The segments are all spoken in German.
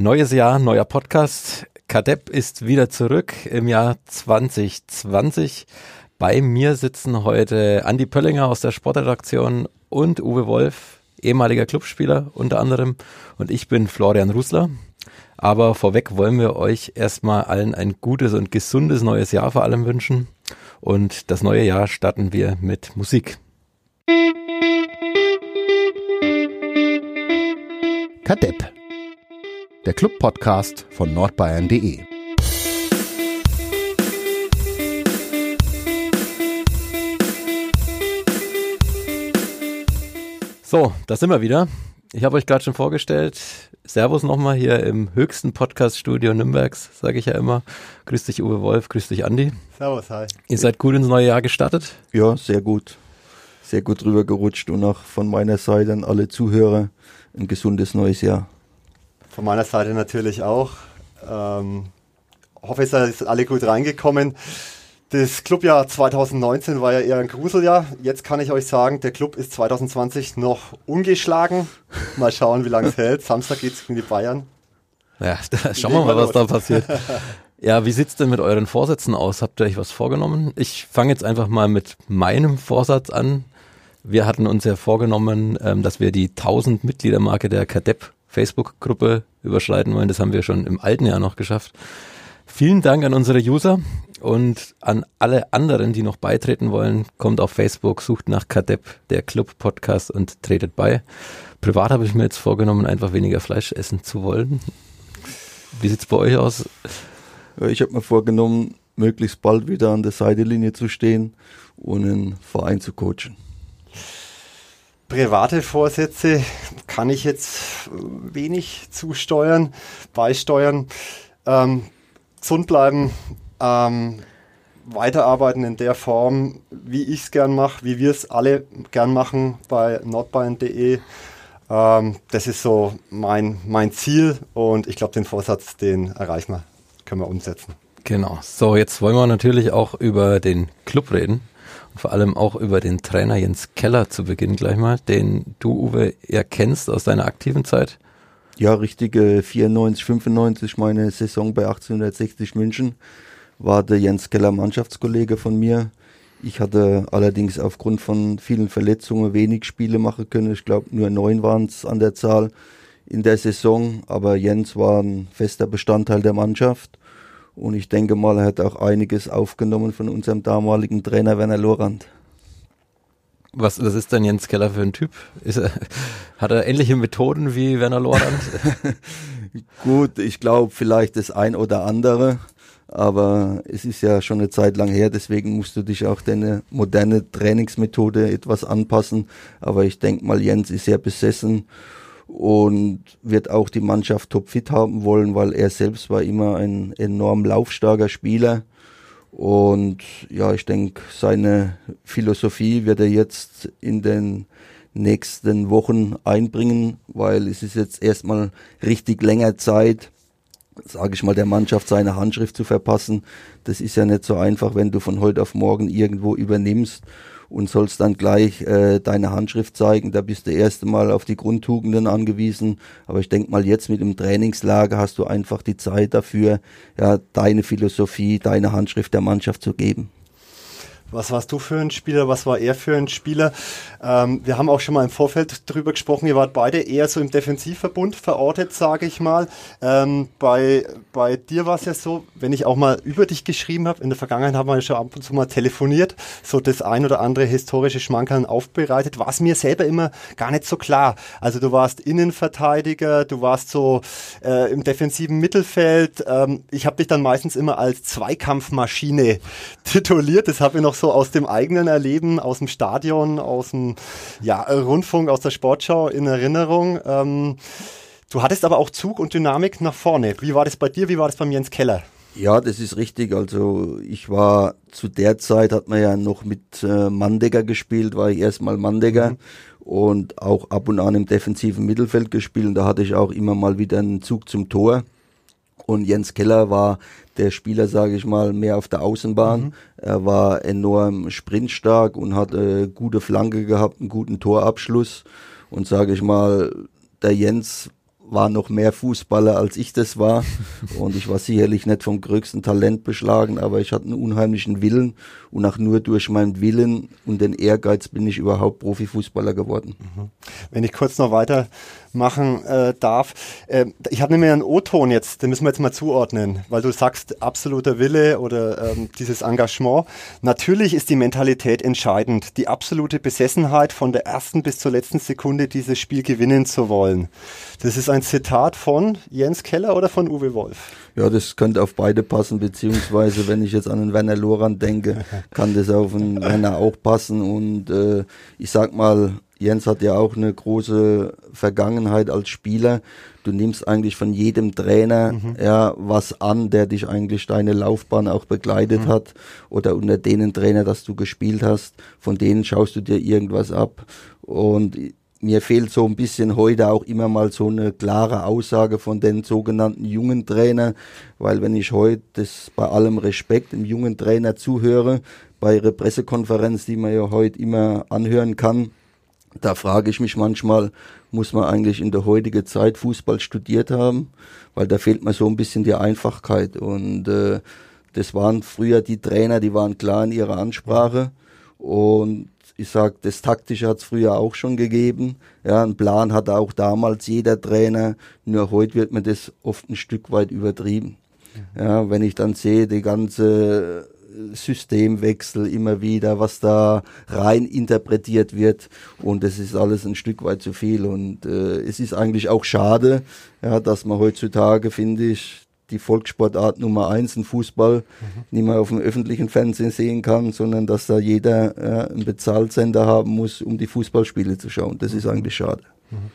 Neues Jahr, neuer Podcast. Kadepp ist wieder zurück im Jahr 2020. Bei mir sitzen heute Andi Pöllinger aus der Sportredaktion und Uwe Wolf, ehemaliger Clubspieler unter anderem. Und ich bin Florian Rusler. Aber vorweg wollen wir euch erstmal allen ein gutes und gesundes neues Jahr vor allem wünschen. Und das neue Jahr starten wir mit Musik. Kadepp der Club-Podcast von nordbayern.de. So, da sind wir wieder. Ich habe euch gerade schon vorgestellt. Servus nochmal hier im höchsten Podcast-Studio Nürnbergs, sage ich ja immer. Grüß dich Uwe Wolf, grüß dich Andi. Servus, hi. Ihr seid gut ins neue Jahr gestartet? Ja, sehr gut. Sehr gut drüber gerutscht und auch von meiner Seite an alle Zuhörer ein gesundes neues Jahr. Von meiner Seite natürlich auch. Ähm, hoffe, ihr seid alle gut reingekommen. Das Clubjahr 2019 war ja eher ein Gruseljahr. Jetzt kann ich euch sagen, der Club ist 2020 noch ungeschlagen. Mal schauen, wie lange es hält. Samstag geht es gegen die Bayern. Ja, da schauen wir mal, was da passiert. Ja, wie sieht's denn mit euren Vorsätzen aus? Habt ihr euch was vorgenommen? Ich fange jetzt einfach mal mit meinem Vorsatz an. Wir hatten uns ja vorgenommen, ähm, dass wir die 1000 Mitgliedermarke der Kadepp Facebook-Gruppe überschreiten wollen. Das haben wir schon im alten Jahr noch geschafft. Vielen Dank an unsere User und an alle anderen, die noch beitreten wollen. Kommt auf Facebook, sucht nach Kadepp, der Club Podcast und tretet bei. Privat habe ich mir jetzt vorgenommen, einfach weniger Fleisch essen zu wollen. Wie sieht's bei euch aus? Ich habe mir vorgenommen, möglichst bald wieder an der Seitenlinie zu stehen und einen Verein zu coachen. Private Vorsätze kann ich jetzt wenig zusteuern, beisteuern. Ähm, gesund bleiben, ähm, weiterarbeiten in der Form, wie ich es gern mache, wie wir es alle gern machen bei nordbayern.de. Ähm, das ist so mein, mein Ziel und ich glaube, den Vorsatz, den erreichen wir, können wir umsetzen. Genau. So, jetzt wollen wir natürlich auch über den Club reden vor allem auch über den Trainer Jens Keller zu Beginn gleich mal, den du, Uwe, ja kennst aus deiner aktiven Zeit. Ja, richtige 94, 95, meine Saison bei 1860 München, war der Jens Keller Mannschaftskollege von mir. Ich hatte allerdings aufgrund von vielen Verletzungen wenig Spiele machen können. Ich glaube, nur neun waren es an der Zahl in der Saison. Aber Jens war ein fester Bestandteil der Mannschaft. Und ich denke mal, er hat auch einiges aufgenommen von unserem damaligen Trainer Werner Lorand. Was, was ist denn Jens Keller für ein Typ? Er, hat er ähnliche Methoden wie Werner Lorand? Gut, ich glaube vielleicht das ein oder andere, aber es ist ja schon eine Zeit lang her, deswegen musst du dich auch deine moderne Trainingsmethode etwas anpassen. Aber ich denke mal, Jens ist sehr besessen und wird auch die Mannschaft topfit haben wollen, weil er selbst war immer ein enorm laufstarker Spieler. Und ja, ich denke, seine Philosophie wird er jetzt in den nächsten Wochen einbringen, weil es ist jetzt erstmal richtig länger Zeit, sage ich mal, der Mannschaft seine Handschrift zu verpassen. Das ist ja nicht so einfach, wenn du von heute auf morgen irgendwo übernimmst und sollst dann gleich äh, deine Handschrift zeigen. Da bist du erst einmal auf die Grundtugenden angewiesen. Aber ich denke mal, jetzt mit dem Trainingslager hast du einfach die Zeit dafür, ja, deine Philosophie, deine Handschrift der Mannschaft zu geben. Was warst du für ein Spieler? Was war er für ein Spieler? Ähm, wir haben auch schon mal im Vorfeld drüber gesprochen. Ihr wart beide eher so im Defensivverbund verortet, sage ich mal. Ähm, bei, bei dir war es ja so, wenn ich auch mal über dich geschrieben habe, in der Vergangenheit haben wir ja schon ab und zu mal telefoniert, so das ein oder andere historische Schmankerl aufbereitet, war es mir selber immer gar nicht so klar. Also du warst Innenverteidiger, du warst so äh, im defensiven Mittelfeld. Ähm, ich habe dich dann meistens immer als Zweikampfmaschine tituliert. Das habe ich noch so aus dem eigenen Erleben, aus dem Stadion, aus dem ja, Rundfunk, aus der Sportschau in Erinnerung. Ähm, du hattest aber auch Zug und Dynamik nach vorne. Wie war das bei dir? Wie war das beim Jens Keller? Ja, das ist richtig. Also ich war zu der Zeit, hat man ja noch mit äh, Mandegger gespielt, war ich erstmal Mandegger mhm. und auch ab und an im defensiven Mittelfeld gespielt. Und da hatte ich auch immer mal wieder einen Zug zum Tor. Und Jens Keller war der Spieler, sage ich mal, mehr auf der Außenbahn. Mhm. Er war enorm sprintstark und hat äh, gute Flanke gehabt, einen guten Torabschluss. Und sage ich mal, der Jens war noch mehr Fußballer als ich das war. Und ich war sicherlich nicht vom größten Talent beschlagen, aber ich hatte einen unheimlichen Willen. Und auch nur durch meinen Willen und den Ehrgeiz bin ich überhaupt Profifußballer geworden. Mhm. Wenn ich kurz noch weiter machen äh, darf. Äh, ich habe nämlich einen O-Ton jetzt, den müssen wir jetzt mal zuordnen, weil du sagst, absoluter Wille oder ähm, dieses Engagement. Natürlich ist die Mentalität entscheidend, die absolute Besessenheit von der ersten bis zur letzten Sekunde dieses Spiel gewinnen zu wollen. Das ist ein Zitat von Jens Keller oder von Uwe Wolf? Ja, das könnte auf beide passen, beziehungsweise wenn ich jetzt an den Werner Loran denke, kann das auf den Werner auch passen und äh, ich sag mal, Jens hat ja auch eine große Vergangenheit als Spieler. Du nimmst eigentlich von jedem Trainer mhm. ja was an, der dich eigentlich deine Laufbahn auch begleitet mhm. hat oder unter denen Trainer, dass du gespielt hast, von denen schaust du dir irgendwas ab und mir fehlt so ein bisschen heute auch immer mal so eine klare Aussage von den sogenannten jungen Trainer, weil wenn ich heute das bei allem Respekt dem jungen Trainer zuhöre, bei ihrer Pressekonferenz, die man ja heute immer anhören kann, da frage ich mich manchmal, muss man eigentlich in der heutigen Zeit Fußball studiert haben? Weil da fehlt mir so ein bisschen die Einfachkeit. Und äh, das waren früher die Trainer, die waren klar in ihrer Ansprache. Und ich sag, das Taktische hat es früher auch schon gegeben. Ja, einen Plan hatte auch damals jeder Trainer. Nur heute wird mir das oft ein Stück weit übertrieben. Ja, wenn ich dann sehe, die ganze Systemwechsel immer wieder, was da rein interpretiert wird und es ist alles ein Stück weit zu viel und äh, es ist eigentlich auch schade, ja, dass man heutzutage, finde ich, die Volkssportart Nummer eins, ein Fußball, mhm. nicht mehr auf dem öffentlichen Fernsehen sehen kann, sondern dass da jeder ja, einen Bezahlsender haben muss, um die Fußballspiele zu schauen. Das ist eigentlich schade. Mhm.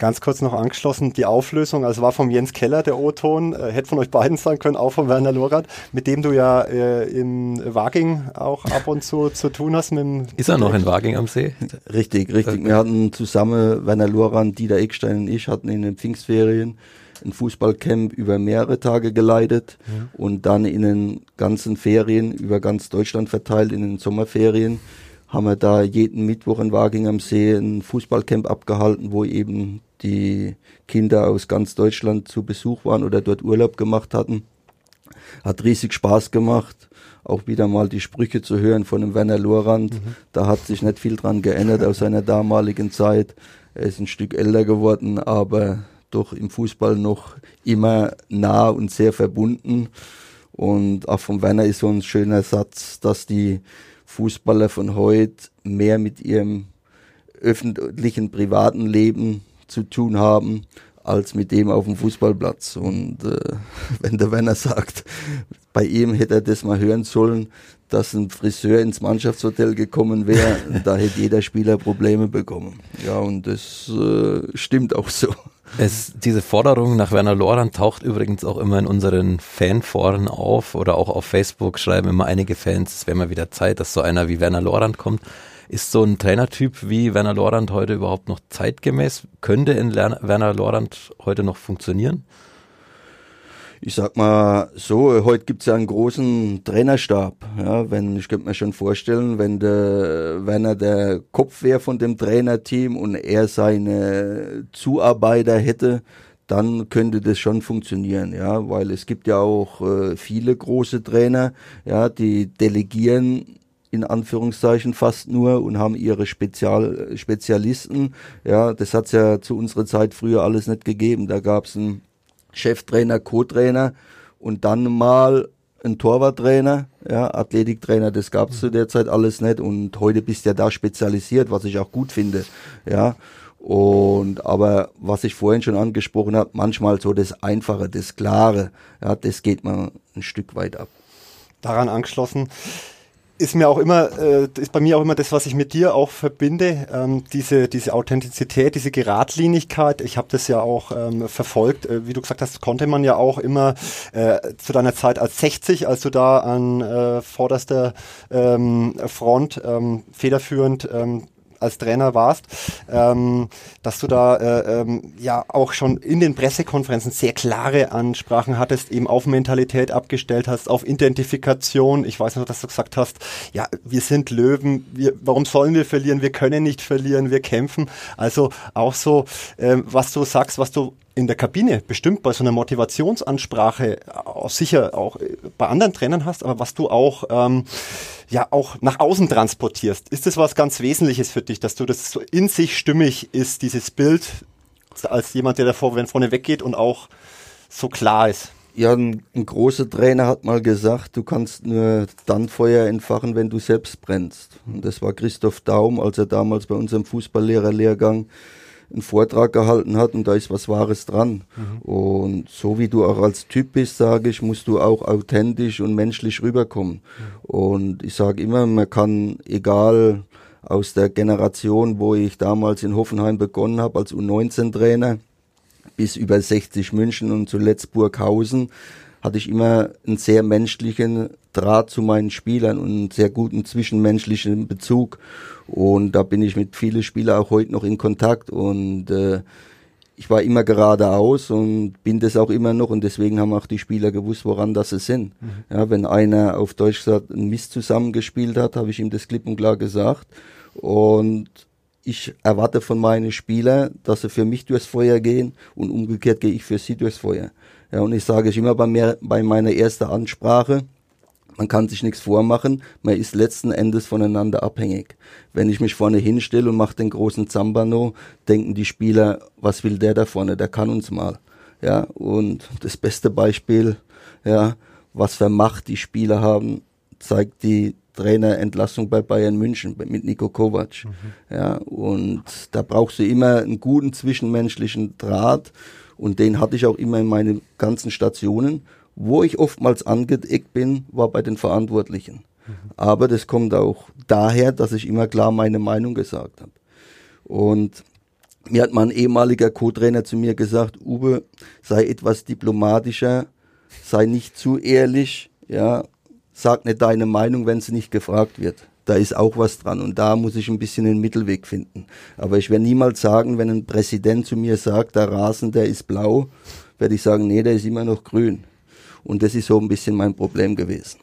Ganz kurz noch angeschlossen, die Auflösung, also war vom Jens Keller der O-Ton, äh, hätte von euch beiden sein können, auch von Werner Lorath, mit dem du ja äh, in Waging auch ab und zu zu tun hast. Mit Ist er noch in Waging am See? Richtig, richtig. Wir hatten zusammen, Werner Lorath, Dieter Eckstein und ich, hatten in den Pfingstferien ein Fußballcamp über mehrere Tage geleitet ja. und dann in den ganzen Ferien über ganz Deutschland verteilt, in den Sommerferien, haben wir da jeden Mittwoch in Waging am See ein Fußballcamp abgehalten, wo eben die Kinder aus ganz Deutschland zu Besuch waren oder dort Urlaub gemacht hatten. Hat riesig Spaß gemacht, auch wieder mal die Sprüche zu hören von dem Werner Lorand. Mhm. Da hat sich nicht viel dran geändert aus seiner damaligen Zeit. Er ist ein Stück älter geworden, aber doch im Fußball noch immer nah und sehr verbunden. Und auch von Werner ist so ein schöner Satz, dass die Fußballer von heute mehr mit ihrem öffentlichen, privaten Leben zu tun haben, als mit dem auf dem Fußballplatz. Und äh, wenn der Werner sagt, bei ihm hätte er das mal hören sollen, dass ein Friseur ins Mannschaftshotel gekommen wäre, da hätte jeder Spieler Probleme bekommen. Ja, und das äh, stimmt auch so. Es, diese Forderung nach Werner Lorand taucht übrigens auch immer in unseren Fanforen auf oder auch auf Facebook schreiben immer einige Fans, es wäre mal wieder Zeit, dass so einer wie Werner Lorand kommt. Ist so ein Trainertyp wie Werner Lorand heute überhaupt noch zeitgemäß? Könnte in Lerner, Werner Lorand heute noch funktionieren? Ich sag mal so, heute gibt's ja einen großen Trainerstab. Ja, wenn, ich könnte mir schon vorstellen, wenn der Werner der Kopf wäre von dem Trainerteam und er seine Zuarbeiter hätte, dann könnte das schon funktionieren, ja, weil es gibt ja auch äh, viele große Trainer, ja, die delegieren in Anführungszeichen fast nur und haben ihre Spezial Spezialisten. Ja, das hat's ja zu unserer Zeit früher alles nicht gegeben. Da gab's einen Cheftrainer, Co-Trainer und dann mal ein Torwarttrainer, ja, Athletiktrainer, das gab's mhm. zu der Zeit alles nicht und heute bist du ja da spezialisiert, was ich auch gut finde, ja. Und aber was ich vorhin schon angesprochen habe, manchmal so das Einfache, das Klare, ja, das geht man ein Stück weit ab. Daran angeschlossen ist mir auch immer, äh, ist bei mir auch immer das, was ich mit dir auch verbinde, ähm, diese, diese Authentizität, diese Geradlinigkeit. Ich habe das ja auch ähm, verfolgt. Äh, wie du gesagt hast, konnte man ja auch immer äh, zu deiner Zeit als 60, als du da an äh, vorderster ähm, Front ähm, federführend ähm, als Trainer warst, ähm, dass du da äh, ähm, ja auch schon in den Pressekonferenzen sehr klare Ansprachen hattest, eben auf Mentalität abgestellt hast, auf Identifikation. Ich weiß noch, dass du gesagt hast, ja, wir sind Löwen, wir, warum sollen wir verlieren? Wir können nicht verlieren, wir kämpfen. Also auch so, äh, was du sagst, was du in der Kabine bestimmt bei so einer Motivationsansprache auch sicher auch bei anderen Trainern hast, aber was du auch ähm, ja auch nach außen transportierst. Ist das was ganz Wesentliches für dich, dass du das so in sich stimmig ist, dieses Bild als jemand, der davor wenn vorne weggeht und auch so klar ist? Ja, ein, ein, großer Trainer hat mal gesagt, du kannst nur dann Feuer entfachen, wenn du selbst brennst. Und das war Christoph Daum, als er damals bei unserem Fußballlehrerlehrgang einen Vortrag gehalten hat und da ist was Wahres dran. Mhm. Und so wie du auch als Typ bist, sage ich, musst du auch authentisch und menschlich rüberkommen. Mhm. Und ich sage immer, man kann, egal aus der Generation, wo ich damals in Hoffenheim begonnen habe als U19-Trainer, bis über 60 München und zuletzt Burghausen, hatte ich immer einen sehr menschlichen Draht zu meinen Spielern und einen sehr guten zwischenmenschlichen Bezug. Und da bin ich mit vielen Spielern auch heute noch in Kontakt und äh, ich war immer geradeaus und bin das auch immer noch und deswegen haben auch die Spieler gewusst, woran das sie sind. Mhm. Ja, wenn einer auf Deutsch gesagt einen Mist zusammengespielt hat, habe ich ihm das klipp und klar gesagt. Und ich erwarte von meinen Spielern, dass sie für mich durchs Feuer gehen und umgekehrt gehe ich für sie durchs Feuer. Ja, und ich sage es immer bei, mir, bei meiner ersten Ansprache, man kann sich nichts vormachen, man ist letzten Endes voneinander abhängig. Wenn ich mich vorne hinstelle und mache den großen Zambano, denken die Spieler, was will der da vorne, der kann uns mal. Ja, und das beste Beispiel, ja, was für Macht die Spieler haben, zeigt die Trainerentlassung bei Bayern München mit Nico Kovac. Mhm. Ja, und da brauchst du immer einen guten zwischenmenschlichen Draht und den hatte ich auch immer in meinen ganzen Stationen. Wo ich oftmals angeeckt bin, war bei den Verantwortlichen. Mhm. Aber das kommt auch daher, dass ich immer klar meine Meinung gesagt habe. Und mir hat mein ehemaliger Co-Trainer zu mir gesagt, Uwe, sei etwas diplomatischer, sei nicht zu ehrlich, ja, sag nicht deine Meinung, wenn sie nicht gefragt wird. Da ist auch was dran und da muss ich ein bisschen den Mittelweg finden. Aber ich werde niemals sagen, wenn ein Präsident zu mir sagt, der Rasen, der ist blau, werde ich sagen, nee, der ist immer noch grün. Und das ist so ein bisschen mein Problem gewesen.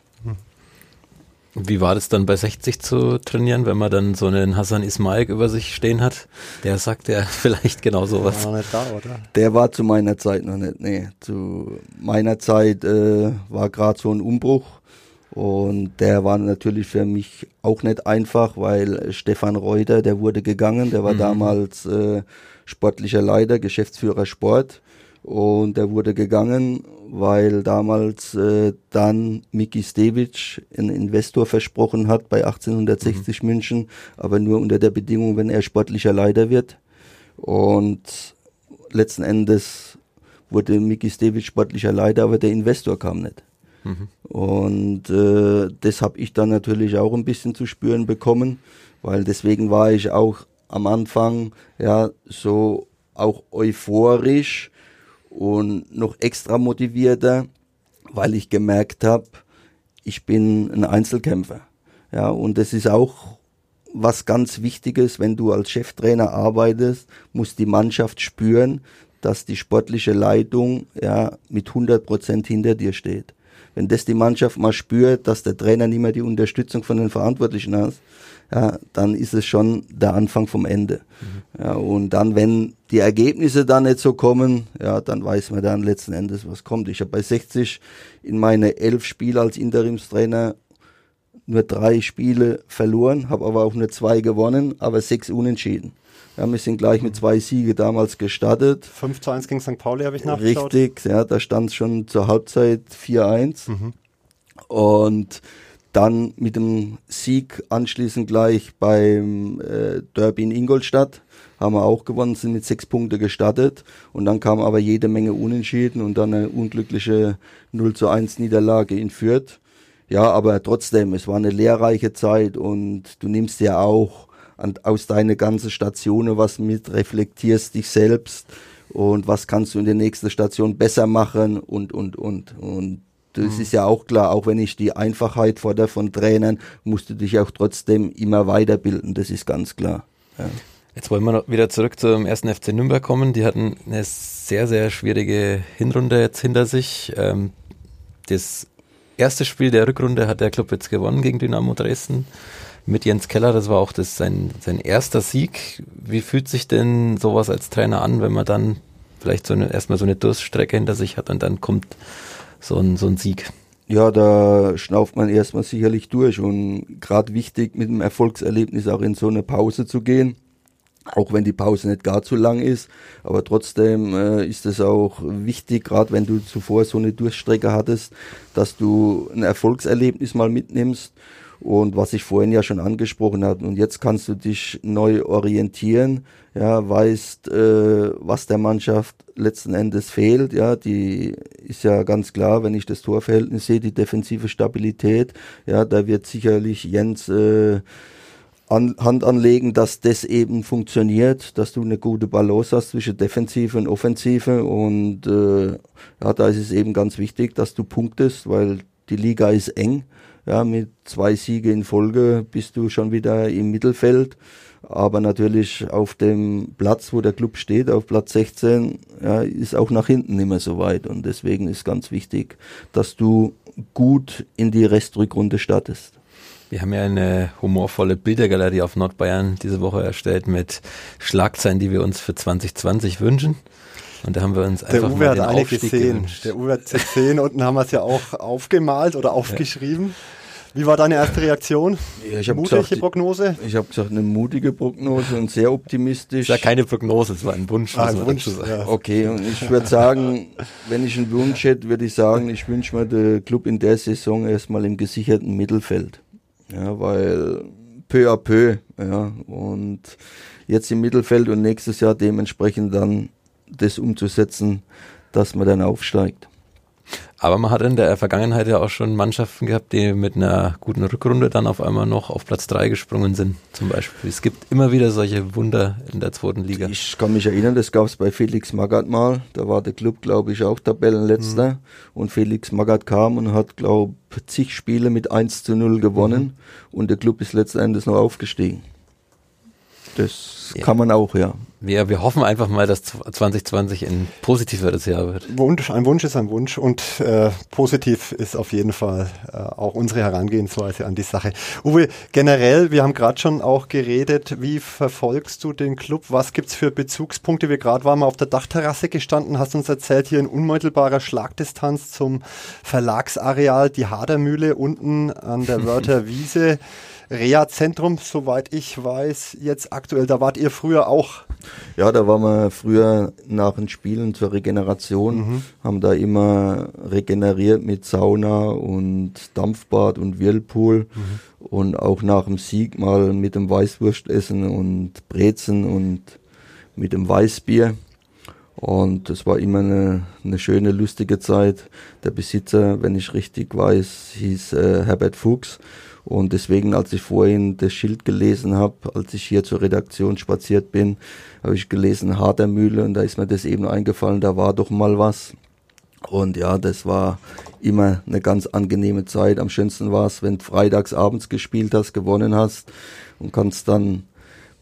Wie war das dann bei 60 zu trainieren, wenn man dann so einen Hassan Ismail über sich stehen hat? Der sagt ja vielleicht genau sowas. War noch nicht da, oder? Der war zu meiner Zeit noch nicht, nee. Zu meiner Zeit äh, war gerade so ein Umbruch und der war natürlich für mich auch nicht einfach, weil Stefan Reuter, der wurde gegangen, der war mhm. damals äh, sportlicher Leiter, Geschäftsführer Sport und der wurde gegangen, weil damals äh, dann Miki Stevic einen Investor versprochen hat bei 1860 mhm. München, aber nur unter der Bedingung, wenn er sportlicher Leiter wird. Und letzten Endes wurde Miki Stevic sportlicher Leiter, aber der Investor kam nicht. Und äh, das habe ich dann natürlich auch ein bisschen zu spüren bekommen, weil deswegen war ich auch am Anfang ja so auch euphorisch und noch extra motivierter, weil ich gemerkt habe, ich bin ein Einzelkämpfer. Ja, und das ist auch was ganz Wichtiges, wenn du als Cheftrainer arbeitest, muss die Mannschaft spüren, dass die sportliche Leitung ja mit 100 Prozent hinter dir steht. Wenn das die Mannschaft mal spürt, dass der Trainer nicht mehr die Unterstützung von den Verantwortlichen hat, ja, dann ist es schon der Anfang vom Ende. Mhm. Ja, und dann, wenn die Ergebnisse dann nicht so kommen, ja, dann weiß man dann letzten Endes, was kommt. Ich habe bei 60 in meine elf Spiele als Interimstrainer nur drei Spiele verloren, habe aber auch nur zwei gewonnen, aber sechs unentschieden. Ja, wir sind gleich mit zwei Siege damals gestartet. 5 zu 1 gegen St. Pauli habe ich nachgeschaut. Richtig, ja, da stand schon zur Halbzeit 4-1. Mhm. Und dann mit dem Sieg anschließend gleich beim äh, Derby in Ingolstadt haben wir auch gewonnen, sind mit sechs Punkten gestartet und dann kam aber jede Menge Unentschieden und dann eine unglückliche 0 zu 1 Niederlage in Fürth. Ja, aber trotzdem, es war eine lehrreiche Zeit und du nimmst ja auch an, aus deiner ganzen Stationen was mit, reflektierst dich selbst und was kannst du in der nächsten Station besser machen und, und, und. Und das mhm. ist ja auch klar, auch wenn ich die Einfachheit fordere von Trainern, musst du dich auch trotzdem immer weiterbilden, das ist ganz klar. Ja. Jetzt wollen wir noch wieder zurück zum ersten FC Nürnberg kommen. Die hatten eine sehr, sehr schwierige Hinrunde jetzt hinter sich. Ähm, das erste Spiel der Rückrunde hat der Club jetzt gewonnen gegen Dynamo Dresden mit Jens Keller. Das war auch das, sein, sein erster Sieg. Wie fühlt sich denn sowas als Trainer an, wenn man dann vielleicht so eine, erstmal so eine Durststrecke hinter sich hat und dann kommt so ein, so ein Sieg. Ja, da schnauft man erstmal sicherlich durch und gerade wichtig mit dem Erfolgserlebnis auch in so eine Pause zu gehen. Auch wenn die Pause nicht gar zu lang ist, aber trotzdem äh, ist es auch wichtig, gerade wenn du zuvor so eine Durchstrecke hattest, dass du ein Erfolgserlebnis mal mitnimmst und was ich vorhin ja schon angesprochen habe. Und jetzt kannst du dich neu orientieren, ja, weißt, äh, was der Mannschaft letzten Endes fehlt. Ja, die ist ja ganz klar, wenn ich das Torverhältnis sehe, die defensive Stabilität. Ja, da wird sicherlich Jens äh, an, Hand anlegen, dass das eben funktioniert, dass du eine gute Balance hast zwischen Defensive und Offensive. Und äh, ja, da ist es eben ganz wichtig, dass du punktest, weil die Liga ist eng. Ja, mit zwei Siege in Folge bist du schon wieder im Mittelfeld. Aber natürlich auf dem Platz, wo der Club steht, auf Platz 16, ja, ist auch nach hinten nicht mehr so weit. Und deswegen ist ganz wichtig, dass du gut in die Restrückrunde startest. Wir haben ja eine humorvolle Bildergalerie auf Nordbayern diese Woche erstellt mit Schlagzeilen, die wir uns für 2020 wünschen. Und da haben wir uns der einfach Uwe mal den hat Aufstieg gesehen. Gewünscht. Der Uwe hat Z10 unten haben wir es ja auch aufgemalt oder aufgeschrieben. Ja. Wie war deine erste Reaktion? Ja, ich Mutige gesagt, Prognose? Ich habe gesagt, eine mutige Prognose und sehr optimistisch. Es war keine Prognose, es war ein Wunsch. Ah, ein Wunsch ja. Okay, und ich würde sagen, wenn ich einen Wunsch hätte, würde ich sagen, ich wünsche mir den Club in der Saison erstmal im gesicherten Mittelfeld. Ja, weil peu à peu, ja, und jetzt im Mittelfeld und nächstes Jahr dementsprechend dann das umzusetzen, dass man dann aufsteigt. Aber man hat in der Vergangenheit ja auch schon Mannschaften gehabt, die mit einer guten Rückrunde dann auf einmal noch auf Platz 3 gesprungen sind, zum Beispiel. Es gibt immer wieder solche Wunder in der zweiten Liga. Ich kann mich erinnern, das gab es bei Felix Magath mal. Da war der Club, glaube ich, auch Tabellenletzter. Mhm. Und Felix Magath kam und hat, glaube ich, zig Spiele mit 1 zu 0 gewonnen. Mhm. Und der Club ist letzten Endes noch aufgestiegen. Das ja. kann man auch, ja. Wir, wir hoffen einfach mal, dass 2020 ein positiveres Jahr wird. Wunsch, ein Wunsch ist ein Wunsch und äh, positiv ist auf jeden Fall äh, auch unsere Herangehensweise an die Sache. Uwe, generell, wir haben gerade schon auch geredet, wie verfolgst du den Club? Was gibt's für Bezugspunkte? Wir gerade waren mal auf der Dachterrasse gestanden, hast uns erzählt, hier in unmittelbarer Schlagdistanz zum Verlagsareal, die Hadermühle unten an der Wörter Wiese. Reha-Zentrum, soweit ich weiß, jetzt aktuell. Da wart ihr früher auch. Ja, da waren wir früher nach den Spielen zur Regeneration, mhm. haben da immer regeneriert mit Sauna und Dampfbad und Whirlpool mhm. und auch nach dem Sieg mal mit dem Weißwurstessen und Brezen und mit dem Weißbier. Und das war immer eine, eine schöne, lustige Zeit. Der Besitzer, wenn ich richtig weiß, hieß äh, Herbert Fuchs. Und deswegen, als ich vorhin das Schild gelesen habe, als ich hier zur Redaktion spaziert bin, habe ich gelesen Hadermühle und da ist mir das eben eingefallen, da war doch mal was. Und ja, das war immer eine ganz angenehme Zeit. Am schönsten war es, wenn du freitags abends gespielt hast, gewonnen hast und kannst dann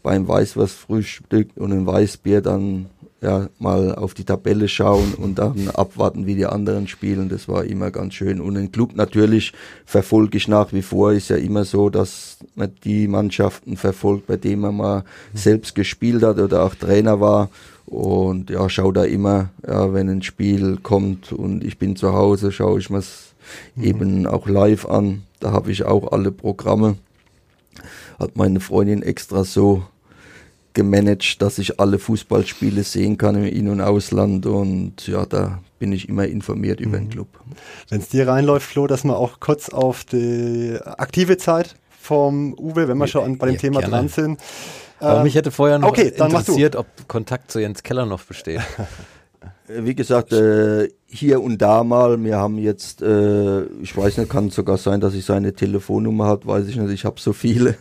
beim Weißwurstfrühstück und ein Weißbier dann ja, mal auf die Tabelle schauen und dann abwarten, wie die anderen spielen. Das war immer ganz schön. Und den Club natürlich verfolge ich nach wie vor. Ist ja immer so, dass man die Mannschaften verfolgt, bei denen man mal mhm. selbst gespielt hat oder auch Trainer war. Und ja, schau da immer, ja, wenn ein Spiel kommt und ich bin zu Hause, schaue ich mir es mhm. eben auch live an. Da habe ich auch alle Programme. Hat meine Freundin extra so gemanagt, dass ich alle Fußballspiele sehen kann im In- und Ausland und ja, da bin ich immer informiert über den mhm. Club. Wenn es dir reinläuft, Flo, dass wir auch kurz auf die aktive Zeit vom Uwe, wenn wir schon bei dem ja, Thema gerne. dran sind. Aber äh, mich hätte vorher noch okay, interessiert, ob Kontakt zu Jens Keller noch besteht. Wie gesagt, äh, hier und da mal. Wir haben jetzt, äh, ich weiß nicht, kann sogar sein, dass ich seine Telefonnummer hat, weiß ich nicht. Ich habe so viele.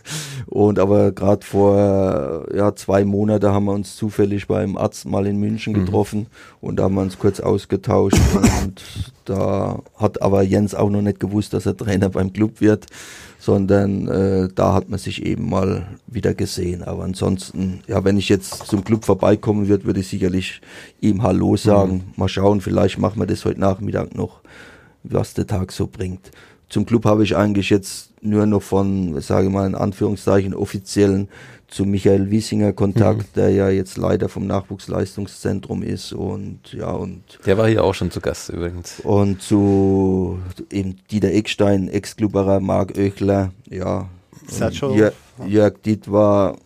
Und aber gerade vor ja zwei Monate haben wir uns zufällig beim Arzt mal in München mhm. getroffen mhm. und da haben wir uns kurz ausgetauscht. und da hat aber Jens auch noch nicht gewusst, dass er Trainer beim Club wird sondern äh, da hat man sich eben mal wieder gesehen. Aber ansonsten, ja, wenn ich jetzt zum Club vorbeikommen würde, würde ich sicherlich ihm Hallo sagen. Mhm. Mal schauen, vielleicht machen wir das heute Nachmittag noch, was der Tag so bringt. Zum Club habe ich eigentlich jetzt nur noch von, sage ich mal in Anführungszeichen, offiziellen zu Michael Wiesinger Kontakt, mhm. der ja jetzt Leiter vom Nachwuchsleistungszentrum ist und ja und der war hier auch schon zu Gast übrigens. Und zu eben Dieter Eckstein, Ex-Klubberer, Marc Oechler, ja, Jörg, Jörg Dietwar,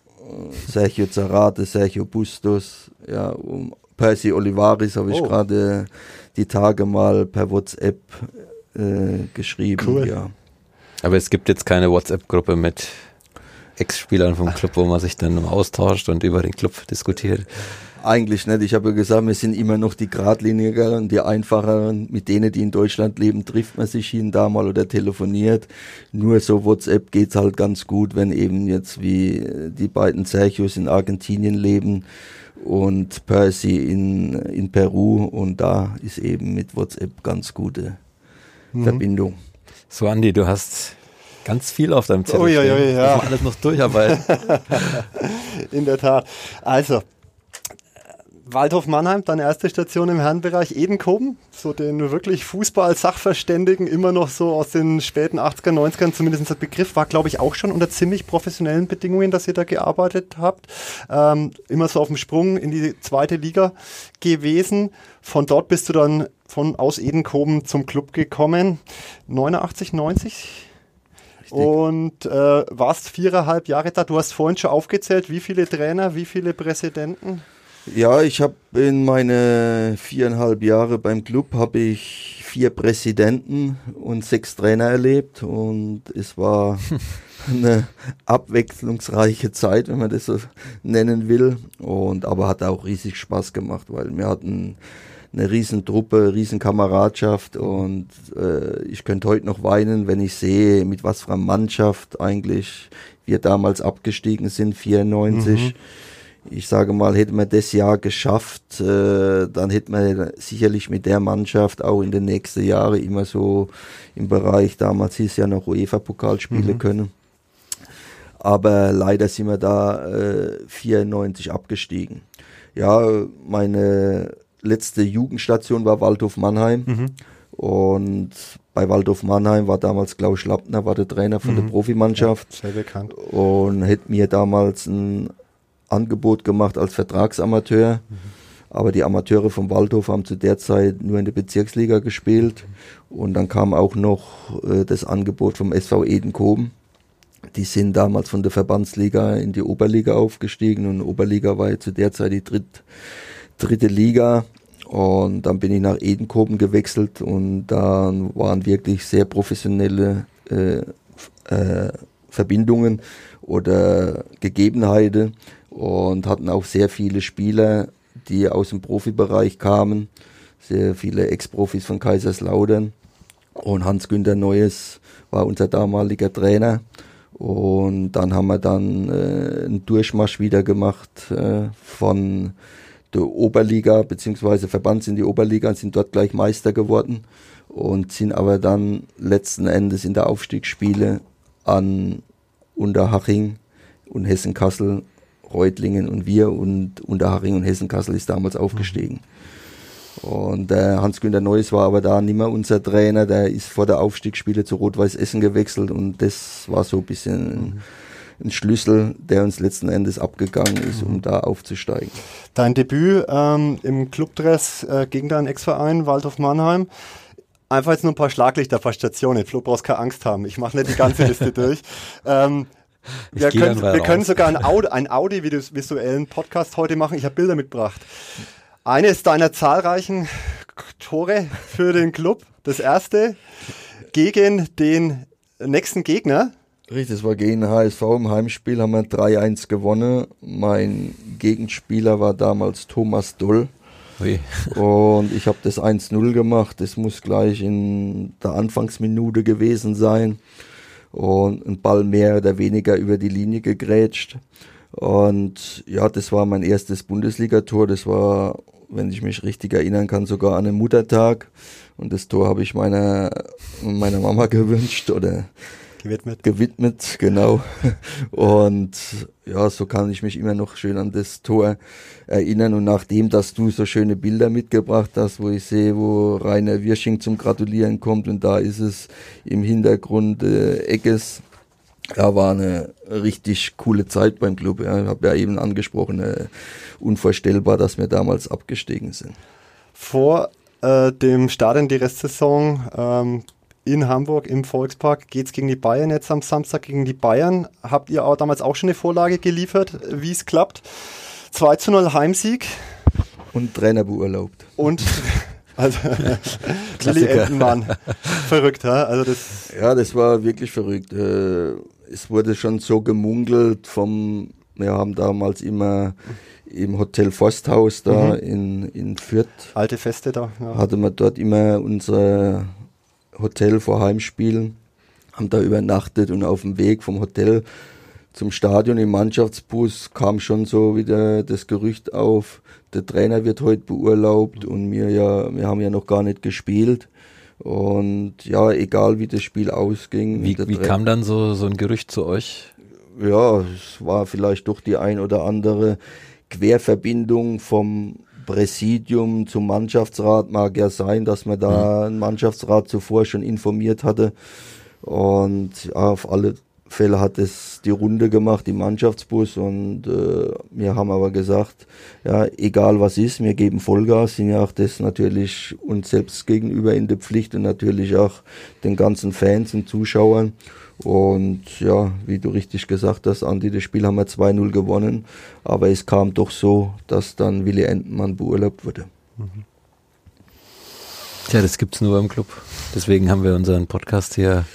Sergio Zarate, Sergio Bustos, ja, um Percy Olivaris habe ich oh. gerade die Tage mal per WhatsApp äh, geschrieben. Cool. Ja. Aber es gibt jetzt keine WhatsApp-Gruppe mit Ex-Spielern vom Club, wo man sich dann austauscht und über den Club diskutiert. Eigentlich nicht. Ich habe ja gesagt, wir sind immer noch die geradlinigeren, die einfacheren. Mit denen, die in Deutschland leben, trifft man sich hin da mal oder telefoniert. Nur so WhatsApp geht's halt ganz gut, wenn eben jetzt wie die beiden Sergios in Argentinien leben und Percy in, in Peru und da ist eben mit WhatsApp ganz gute mhm. Verbindung. So Andi, du hast ganz viel auf deinem Zettel. Ui, ui, ui, ja. alles noch durcharbeiten. in der Tat. Also, Waldhof Mannheim, deine erste Station im Herrenbereich, Edenkoben, so den wirklich Fußball-Sachverständigen, immer noch so aus den späten 80er, 90ern, zumindest der Begriff, war glaube ich auch schon unter ziemlich professionellen Bedingungen, dass ihr da gearbeitet habt. Ähm, immer so auf dem Sprung in die zweite Liga gewesen. Von dort bist du dann von aus Edenkoben zum Club gekommen. 89, 90? Richtig. Und äh, warst viereinhalb Jahre da. Du hast vorhin schon aufgezählt, wie viele Trainer, wie viele Präsidenten? Ja, ich habe in meine viereinhalb Jahre beim Club habe ich vier Präsidenten und sechs Trainer erlebt und es war eine abwechslungsreiche Zeit, wenn man das so nennen will. Und aber hat auch riesig Spaß gemacht, weil wir hatten eine riesen Truppe, riesen Kameradschaft und äh, ich könnte heute noch weinen, wenn ich sehe, mit was für einer Mannschaft eigentlich wir damals abgestiegen sind, 94. Mhm ich sage mal, hätte man das Jahr geschafft, äh, dann hätte man sicherlich mit der Mannschaft auch in den nächsten Jahren immer so im Bereich, damals hieß ja noch UEFA-Pokal spielen mhm. können. Aber leider sind wir da äh, 94 abgestiegen. Ja, meine letzte Jugendstation war Waldhof Mannheim. Mhm. Und bei Waldhof Mannheim war damals Klaus Schlappner, war der Trainer von mhm. der Profimannschaft. Ja, sehr bekannt. Und hätte mir damals ein Angebot gemacht als Vertragsamateur. Mhm. Aber die Amateure vom Waldhof haben zu der Zeit nur in der Bezirksliga gespielt. Und dann kam auch noch äh, das Angebot vom SV Edenkoben. Die sind damals von der Verbandsliga in die Oberliga aufgestiegen und Oberliga war ja zu der Zeit die dritt, dritte Liga. Und dann bin ich nach Edenkoben gewechselt und da waren wirklich sehr professionelle äh, äh, Verbindungen oder Gegebenheiten und hatten auch sehr viele Spieler, die aus dem Profibereich kamen, sehr viele Ex-Profis von Kaiserslautern. Und Hans-Günter Neues war unser damaliger Trainer. Und dann haben wir dann äh, einen Durchmarsch wieder gemacht äh, von der Oberliga beziehungsweise Verbands in die Oberliga und sind dort gleich Meister geworden und sind aber dann letzten Endes in der Aufstiegsspiele an Unterhaching und Hessen-Kassel Reutlingen und wir und Unterhaching und Hessen-Kassel ist damals aufgestiegen. Und äh, Hans-Günter Neuss war aber da nicht mehr unser Trainer, der ist vor der Aufstiegsspiele zu Rot-Weiß Essen gewechselt und das war so ein bisschen ein, Schlüssel, der uns letzten Endes abgegangen ist, um da aufzusteigen. Dein Debüt ähm, im Clubdress äh, gegen deinen Ex-Verein Waldhof Mannheim. Einfach jetzt nur ein paar Schlaglichter, paar Stationen. Flo, brauchst keine Angst haben. Ich mache nicht die ganze Liste durch. Ähm, wir, können, wir können, sogar einen Audi, ein audiovisuellen Podcast heute machen. Ich habe Bilder mitgebracht. Eines deiner zahlreichen Tore für den Club. Das erste gegen den nächsten Gegner. Richtig, das war gegen HSV im Heimspiel, haben wir 3-1 gewonnen. Mein Gegenspieler war damals Thomas Doll. Ui. Und ich habe das 1-0 gemacht. Das muss gleich in der Anfangsminute gewesen sein und ein Ball mehr oder weniger über die Linie gegrätscht. Und ja, das war mein erstes Bundesligator. Das war, wenn ich mich richtig erinnern kann, sogar an einem Muttertag. Und das Tor habe ich meiner, meiner Mama gewünscht oder gewidmet. Gewidmet, genau. Und ja, so kann ich mich immer noch schön an das Tor erinnern. Und nachdem, dass du so schöne Bilder mitgebracht hast, wo ich sehe, wo Rainer Wirsching zum Gratulieren kommt und da ist es im Hintergrund äh, Eckes. Ja, war eine richtig coole Zeit beim Club. Ja. Ich habe ja eben angesprochen, äh, unvorstellbar, dass wir damals abgestiegen sind. Vor äh, dem Start in die Restsaison ähm, in Hamburg im Volkspark geht es gegen die Bayern jetzt am Samstag gegen die Bayern. Habt ihr auch damals auch schon eine Vorlage geliefert, wie es klappt? 2 zu 0 Heimsieg. Und Trainer beurlaubt. Und also Willi Entenmann. verrückt, ha? Also das ja, das war wirklich verrückt. Äh, es wurde schon so gemungelt vom, wir haben damals immer im Hotel Forsthaus da mhm. in, in Fürth. Alte Feste da. Ja. Hatte man dort immer unser Hotel vor Heimspielen, haben da übernachtet und auf dem Weg vom Hotel zum Stadion im Mannschaftsbus kam schon so wieder das Gerücht auf, der Trainer wird heute beurlaubt und wir ja, wir haben ja noch gar nicht gespielt. Und ja, egal wie das Spiel ausging. Wie, wie kam dann so, so ein Gerücht zu euch? Ja, es war vielleicht doch die ein oder andere Querverbindung vom Präsidium zum Mannschaftsrat mag ja sein, dass man da mhm. einen Mannschaftsrat zuvor schon informiert hatte. Und auf alle Fälle hat es die Runde gemacht, die Mannschaftsbus. Und äh, wir haben aber gesagt, ja, egal was ist, wir geben Vollgas, sind ja auch das natürlich uns selbst gegenüber in der Pflicht und natürlich auch den ganzen Fans und Zuschauern. Und ja, wie du richtig gesagt hast, Andi, das Spiel haben wir 2-0 gewonnen, aber es kam doch so, dass dann Willi Entenmann beurlaubt wurde. Mhm. Tja, das gibt's nur beim Club. Deswegen haben wir unseren Podcast hier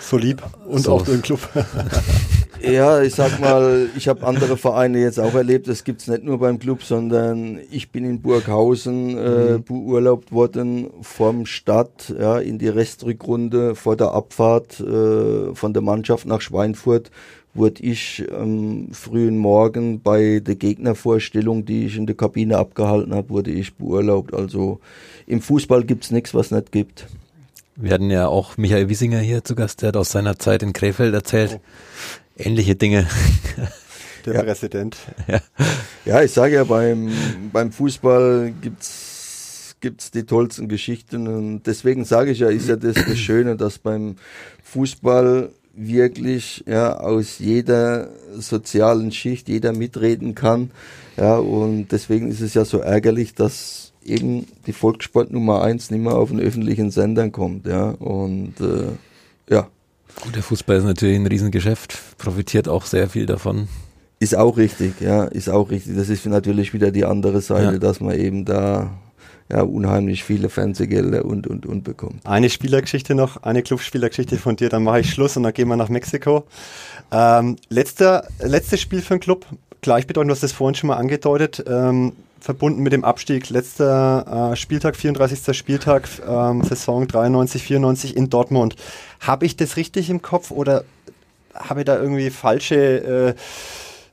so lieb und so. auch im Club. Ja, ich sag mal, ich habe andere Vereine jetzt auch erlebt. Das gibt's nicht nur beim Club, sondern ich bin in Burghausen äh, mhm. beurlaubt worden vom Stadt ja, in die Restrückrunde vor der Abfahrt äh, von der Mannschaft nach Schweinfurt wurde ich am frühen Morgen bei der Gegnervorstellung, die ich in der Kabine abgehalten habe, wurde ich beurlaubt. Also im Fußball gibt's nichts, was nicht gibt. Wir hatten ja auch Michael Wiesinger hier zu Gast, der hat aus seiner Zeit in Krefeld erzählt. Oh ähnliche Dinge. Der ja. Präsident. Ja. ja, ich sage ja, beim, beim Fußball gibt's gibt's die tollsten Geschichten und deswegen sage ich ja, ist ja das, das Schöne, dass beim Fußball wirklich ja aus jeder sozialen Schicht jeder mitreden kann. Ja, und deswegen ist es ja so ärgerlich, dass eben die Volkssport Nummer eins nicht mehr auf den öffentlichen Sendern kommt. Ja, und äh, ja. Gut, der Fußball ist natürlich ein Riesengeschäft, profitiert auch sehr viel davon. Ist auch richtig, ja, ist auch richtig. Das ist natürlich wieder die andere Seite, ja. dass man eben da ja, unheimlich viele Fernsehgelder und, und, und bekommt. Eine Spielergeschichte noch, eine Clubspielergeschichte von dir, dann mache ich Schluss und dann gehen wir nach Mexiko. Ähm, letzter, letztes Spiel für den Club, gleichbedeutend, du hast das vorhin schon mal angedeutet, ähm, verbunden mit dem Abstieg. Letzter äh, Spieltag, 34. Spieltag, ähm, Saison 93, 94 in Dortmund. Habe ich das richtig im Kopf oder habe ich da irgendwie falsche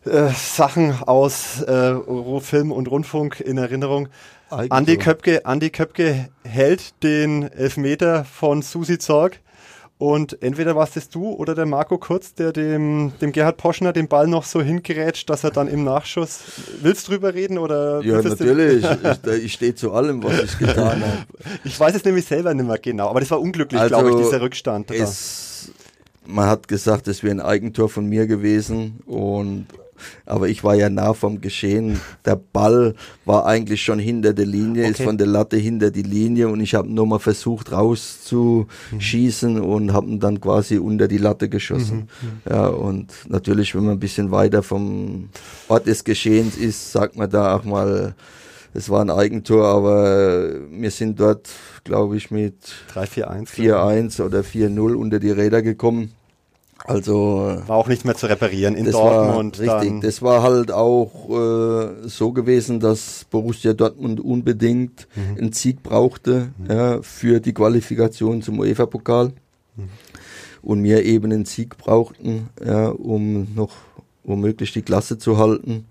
äh, äh, Sachen aus äh, Film und Rundfunk in Erinnerung? Andi Köpke, Andi Köpke hält den Elfmeter von Susi Zorg und entweder warst es du oder der Marco Kurz, der dem, dem Gerhard Poschner den Ball noch so hingerätscht, dass er dann im Nachschuss. Willst du drüber reden? Oder ja, natürlich. ich, ich stehe zu allem, was ich getan habe. Ich weiß es nämlich selber nicht mehr genau, aber das war unglücklich, also, glaube ich, dieser Rückstand. Es, man hat gesagt, es wäre ein Eigentor von mir gewesen und aber ich war ja nah vom Geschehen. Der Ball war eigentlich schon hinter der Linie, okay. ist von der Latte hinter die Linie und ich habe nur mal versucht rauszuschießen mhm. und habe dann quasi unter die Latte geschossen. Mhm. mhm. Ja, und natürlich, wenn man ein bisschen weiter vom Ort des Geschehens ist, sagt man da auch mal, es war ein Eigentor, aber wir sind dort, glaube ich, mit 4-1 oder 4-0 unter die Räder gekommen. Also war auch nicht mehr zu reparieren in Dortmund. Richtig, das war halt auch äh, so gewesen, dass Borussia Dortmund unbedingt mhm. einen Sieg brauchte mhm. ja, für die Qualifikation zum UEFA-Pokal mhm. und wir eben einen Sieg brauchten, ja, um noch womöglich die Klasse zu halten.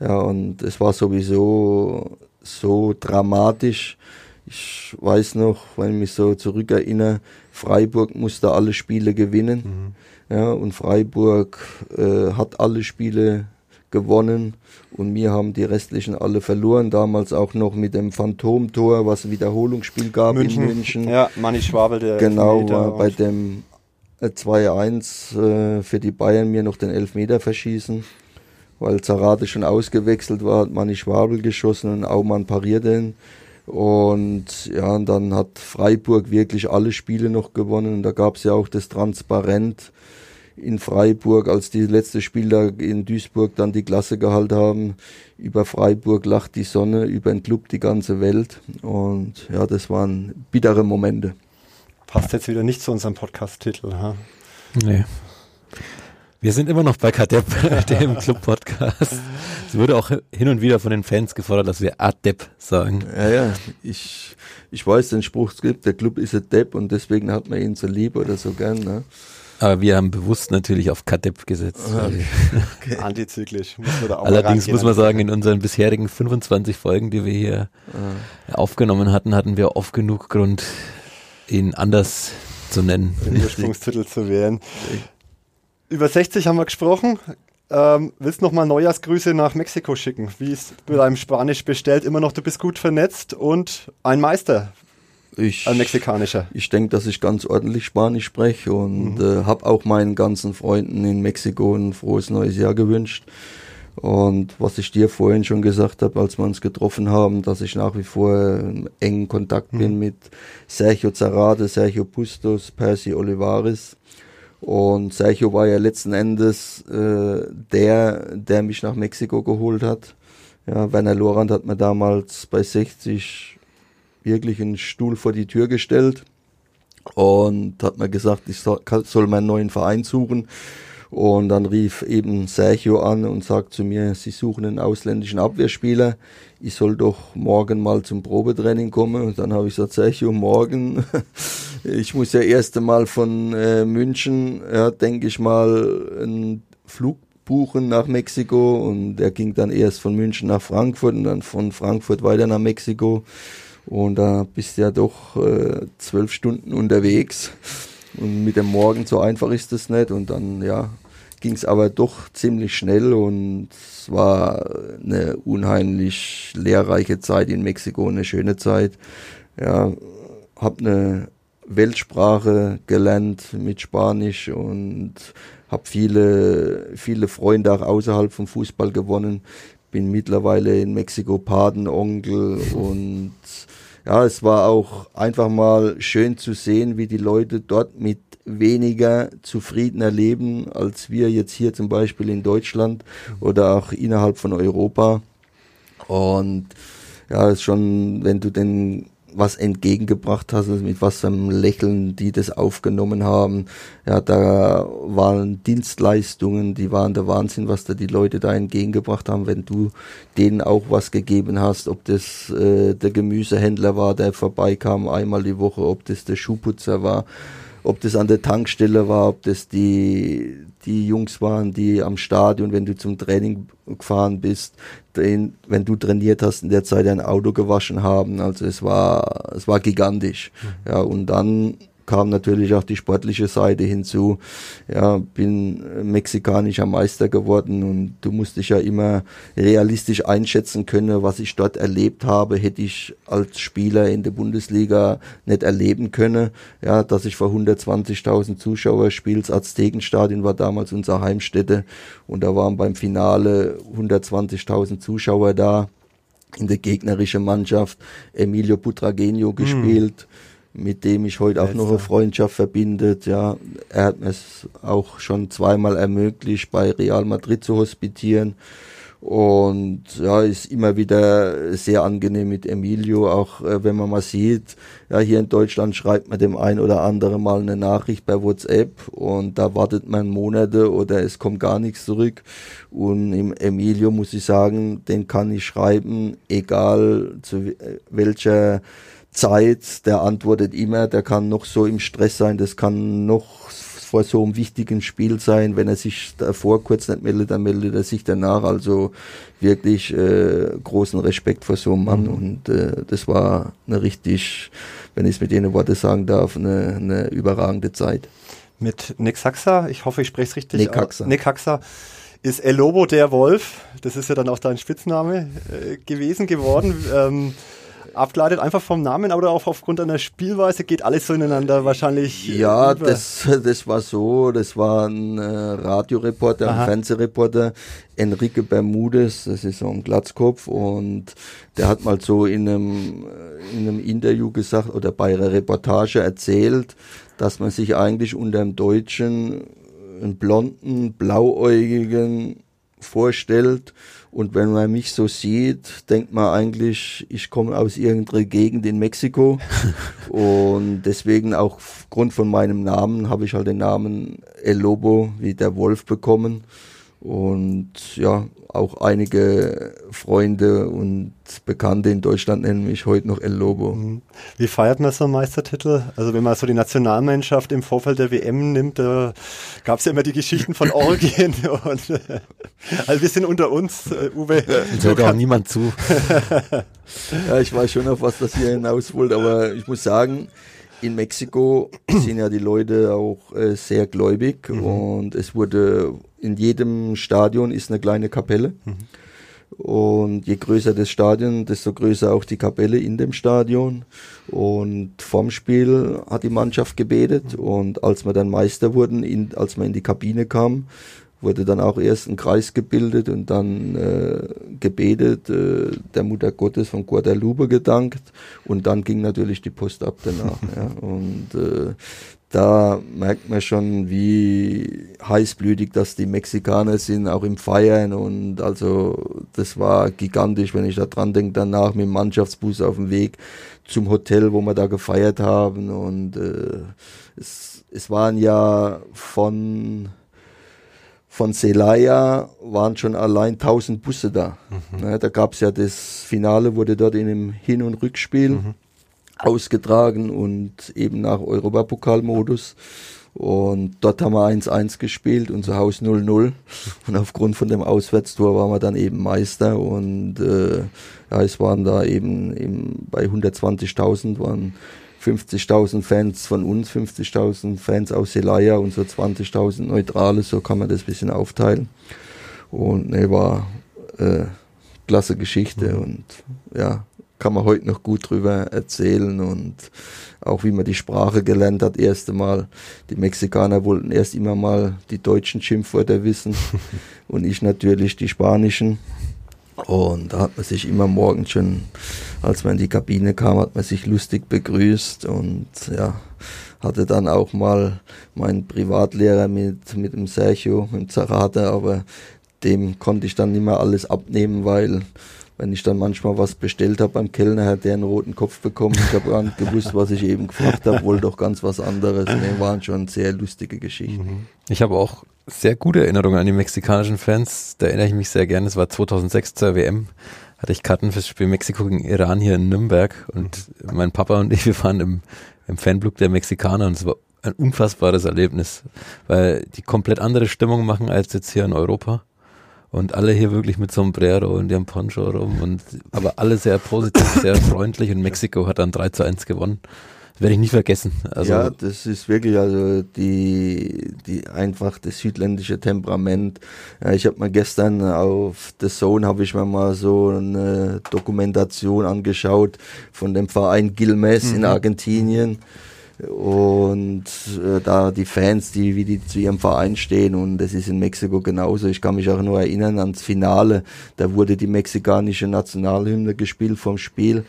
Ja, und es war sowieso so dramatisch Ich weiß noch, wenn ich mich so zurückerinnere, Freiburg musste alle Spiele gewinnen. Ja, und Freiburg äh, hat alle Spiele gewonnen und wir haben die restlichen alle verloren. Damals auch noch mit dem Phantomtor, was ein Wiederholungsspiel gab München. in München. Ja, Manni Schwabel, der Genau, war bei dem 2-1 äh, für die Bayern mir noch den Elfmeter verschießen, weil Zarate schon ausgewechselt war, hat Manni Schwabel geschossen und Aumann parierte ihn. Und ja, und dann hat Freiburg wirklich alle Spiele noch gewonnen. Und da gab es ja auch das Transparent in Freiburg, als die letzte Spieler in Duisburg dann die Klasse gehalten haben. Über Freiburg lacht die Sonne, über den Club die ganze Welt. Und ja, das waren bittere Momente. Passt jetzt wieder nicht zu unserem Podcast-Titel, ha? Nee. Wir sind immer noch bei Kadepp, dem Club-Podcast. Es wurde auch hin und wieder von den Fans gefordert, dass wir Adepp sagen. Ja, ja, ich, ich weiß den Spruch, es gibt, der Club ist ein Depp und deswegen hat man ihn so lieb oder so gern. Ne? Aber wir haben bewusst natürlich auf Kadepp gesetzt. Okay. Antizyklisch. Allerdings muss man sagen, in unseren bisherigen 25 Folgen, die wir hier ah. aufgenommen hatten, hatten wir oft genug Grund, ihn anders zu nennen. Den Ursprungstitel zu wählen. Über 60 haben wir gesprochen. Ähm, willst noch mal Neujahrsgrüße nach Mexiko schicken? Wie ist mit einem Spanisch bestellt? Immer noch, du bist gut vernetzt und ein Meister. Ich, ein mexikanischer. Ich denke, dass ich ganz ordentlich Spanisch spreche und mhm. äh, habe auch meinen ganzen Freunden in Mexiko ein frohes neues Jahr gewünscht. Und was ich dir vorhin schon gesagt habe, als wir uns getroffen haben, dass ich nach wie vor im engen Kontakt mhm. bin mit Sergio Zarate, Sergio Bustos, Percy Olivares. Und Sergio war ja letzten Endes äh, der, der mich nach Mexiko geholt hat. Ja, Werner Lorand hat mir damals bei 60 wirklich einen Stuhl vor die Tür gestellt und hat mir gesagt, ich soll, soll meinen neuen Verein suchen. Und dann rief eben Sergio an und sagt zu mir, sie suchen einen ausländischen Abwehrspieler. Ich soll doch morgen mal zum Probetraining kommen. Und dann habe ich gesagt, Sergio, morgen. ich muss ja erst einmal von äh, München, ja, denke ich mal, einen Flug buchen nach Mexiko. Und er ging dann erst von München nach Frankfurt und dann von Frankfurt weiter nach Mexiko. Und da bist du ja doch äh, zwölf Stunden unterwegs. Und mit dem Morgen so einfach ist das nicht. Und dann, ja, ging es aber doch ziemlich schnell und es war eine unheimlich lehrreiche Zeit in Mexiko, eine schöne Zeit. Ja, hab eine Weltsprache gelernt mit Spanisch und habe viele, viele Freunde auch außerhalb vom Fußball gewonnen. Bin mittlerweile in Mexiko Patenonkel und ja, es war auch einfach mal schön zu sehen, wie die Leute dort mit weniger zufriedener leben als wir jetzt hier zum Beispiel in Deutschland oder auch innerhalb von Europa. Und ja, ist schon, wenn du den was entgegengebracht hast, also mit was für einem Lächeln die das aufgenommen haben. Ja, da waren Dienstleistungen, die waren der Wahnsinn, was da die Leute da entgegengebracht haben, wenn du denen auch was gegeben hast, ob das äh, der Gemüsehändler war, der vorbeikam einmal die Woche, ob das der Schuhputzer war ob das an der Tankstelle war, ob das die, die Jungs waren, die am Stadion, wenn du zum Training gefahren bist, den, wenn du trainiert hast, in der Zeit ein Auto gewaschen haben. Also es war, es war gigantisch. Mhm. Ja, und dann kam natürlich auch die sportliche Seite hinzu. Ja, bin mexikanischer Meister geworden und du musst dich ja immer realistisch einschätzen können, was ich dort erlebt habe, hätte ich als Spieler in der Bundesliga nicht erleben können. Ja, dass ich vor 120.000 Zuschauer spiele, das Aztekenstadion war damals unsere Heimstätte und da waren beim Finale 120.000 Zuschauer da in der gegnerischen Mannschaft Emilio Putragenio gespielt. Mhm mit dem ich heute auch noch eine Freundschaft verbindet. Ja, er hat mir es auch schon zweimal ermöglicht, bei Real Madrid zu hospitieren. Und ja, ist immer wieder sehr angenehm mit Emilio, auch äh, wenn man mal sieht, ja, hier in Deutschland schreibt man dem ein oder anderen mal eine Nachricht bei WhatsApp und da wartet man Monate oder es kommt gar nichts zurück. Und im Emilio muss ich sagen, den kann ich schreiben, egal zu welcher Zeit, der antwortet immer, der kann noch so im Stress sein, das kann noch vor so einem wichtigen Spiel sein. Wenn er sich davor kurz nicht meldet, dann meldet er sich danach. Also wirklich äh, großen Respekt vor so einem Mann. Mhm. Und äh, das war eine richtig, wenn ich es mit jenen Worte sagen darf, eine, eine überragende Zeit. Mit Nick Saxa, ich hoffe, ich spreche es richtig. Nick Haxa. Nick Haxa ist El Lobo der Wolf. Das ist ja dann auch dein Spitzname äh, gewesen geworden. Ähm, abgeleitet einfach vom Namen oder auch aufgrund einer Spielweise geht alles so ineinander wahrscheinlich. Äh, ja, das, das war so, das war ein äh, Radioreporter, Aha. ein Fernsehreporter, Enrique Bermudez, das ist so ein Glatzkopf und der hat mal so in einem, äh, in einem Interview gesagt oder bei einer Reportage erzählt, dass man sich eigentlich unter dem Deutschen einen blonden, blauäugigen vorstellt und wenn man mich so sieht, denkt man eigentlich, ich komme aus irgendeiner Gegend in Mexiko. und deswegen auch aufgrund von meinem Namen habe ich halt den Namen El Lobo wie der Wolf bekommen. Und ja, auch einige Freunde und Bekannte in Deutschland nennen mich heute noch El Lobo. Mhm. Wie feiert man so einen Meistertitel? Also wenn man so die Nationalmannschaft im Vorfeld der WM nimmt, da gab es ja immer die Geschichten von Orgien und also wir sind unter uns, äh, Uwe. Hört auch niemand zu. ja, ich weiß schon auf was das hier hinaus wollt, aber ich muss sagen, in Mexiko sind ja die Leute auch äh, sehr gläubig mhm. und es wurde in jedem Stadion ist eine kleine Kapelle. Mhm. Und je größer das Stadion, desto größer auch die Kapelle in dem Stadion. Und vorm Spiel hat die Mannschaft gebetet. Mhm. Und als wir dann Meister wurden, in, als wir in die Kabine kamen, wurde dann auch erst ein Kreis gebildet und dann äh, gebetet, äh, der Mutter Gottes von Guadalupe gedankt und dann ging natürlich die Post ab danach. ja. Und äh, da merkt man schon, wie heißblütig das die Mexikaner sind, auch im Feiern und also das war gigantisch, wenn ich da dran denke, danach mit dem Mannschaftsbus auf dem Weg zum Hotel, wo wir da gefeiert haben und äh, es, es waren ja von von Celaya waren schon allein 1000 Busse da. Mhm. Ja, da gab es ja das Finale, wurde dort in einem Hin- und Rückspiel mhm. ausgetragen und eben nach Europapokalmodus. Und dort haben wir 1-1 gespielt, unser Haus 0-0. Und aufgrund von dem Auswärtstor waren wir dann eben Meister. Und äh, ja, es waren da eben, eben bei 120.000 waren 50.000 Fans von uns, 50.000 Fans aus Celaya und so 20.000 Neutrale, so kann man das ein bisschen aufteilen. Und ne, war äh, klasse Geschichte mhm. und ja, kann man heute noch gut drüber erzählen und auch wie man die Sprache gelernt hat, erste Mal. Die Mexikaner wollten erst immer mal die deutschen Schimpfwörter wissen und ich natürlich die spanischen. Und da hat man sich immer morgens schon, als man in die Kabine kam, hat man sich lustig begrüßt und ja, hatte dann auch mal meinen Privatlehrer mit, mit dem Sergio, mit dem Zarate, aber dem konnte ich dann nicht mehr alles abnehmen, weil wenn ich dann manchmal was bestellt habe beim Kellner, hat der einen roten Kopf bekommen. Ich habe gar nicht gewusst, was ich eben gefragt habe, wohl doch ganz was anderes. Ne, waren schon sehr lustige Geschichten. Mhm. Ich habe auch sehr gute Erinnerungen an die mexikanischen Fans. Da erinnere ich mich sehr gerne. Es war 2006 zur WM. Hatte ich Karten fürs Spiel Mexiko gegen Iran hier in Nürnberg und mein Papa und ich, wir waren im, im Fanblog der Mexikaner und es war ein unfassbares Erlebnis, weil die komplett andere Stimmung machen als jetzt hier in Europa und alle hier wirklich mit Sombrero und ihrem Poncho rum und aber alle sehr positiv, sehr freundlich und Mexiko hat dann 3 zu 1 gewonnen. Das werde ich nie vergessen. Also ja, das ist wirklich also die, die einfach das südländische Temperament. Ja, ich habe mal gestern auf The Zone habe ich mir mal so eine Dokumentation angeschaut von dem Verein Gilmes mhm. in Argentinien und äh, da die Fans, die wie die zu ihrem Verein stehen und das ist in Mexiko genauso. Ich kann mich auch nur erinnern ans Finale, da wurde die mexikanische Nationalhymne gespielt vom Spiel.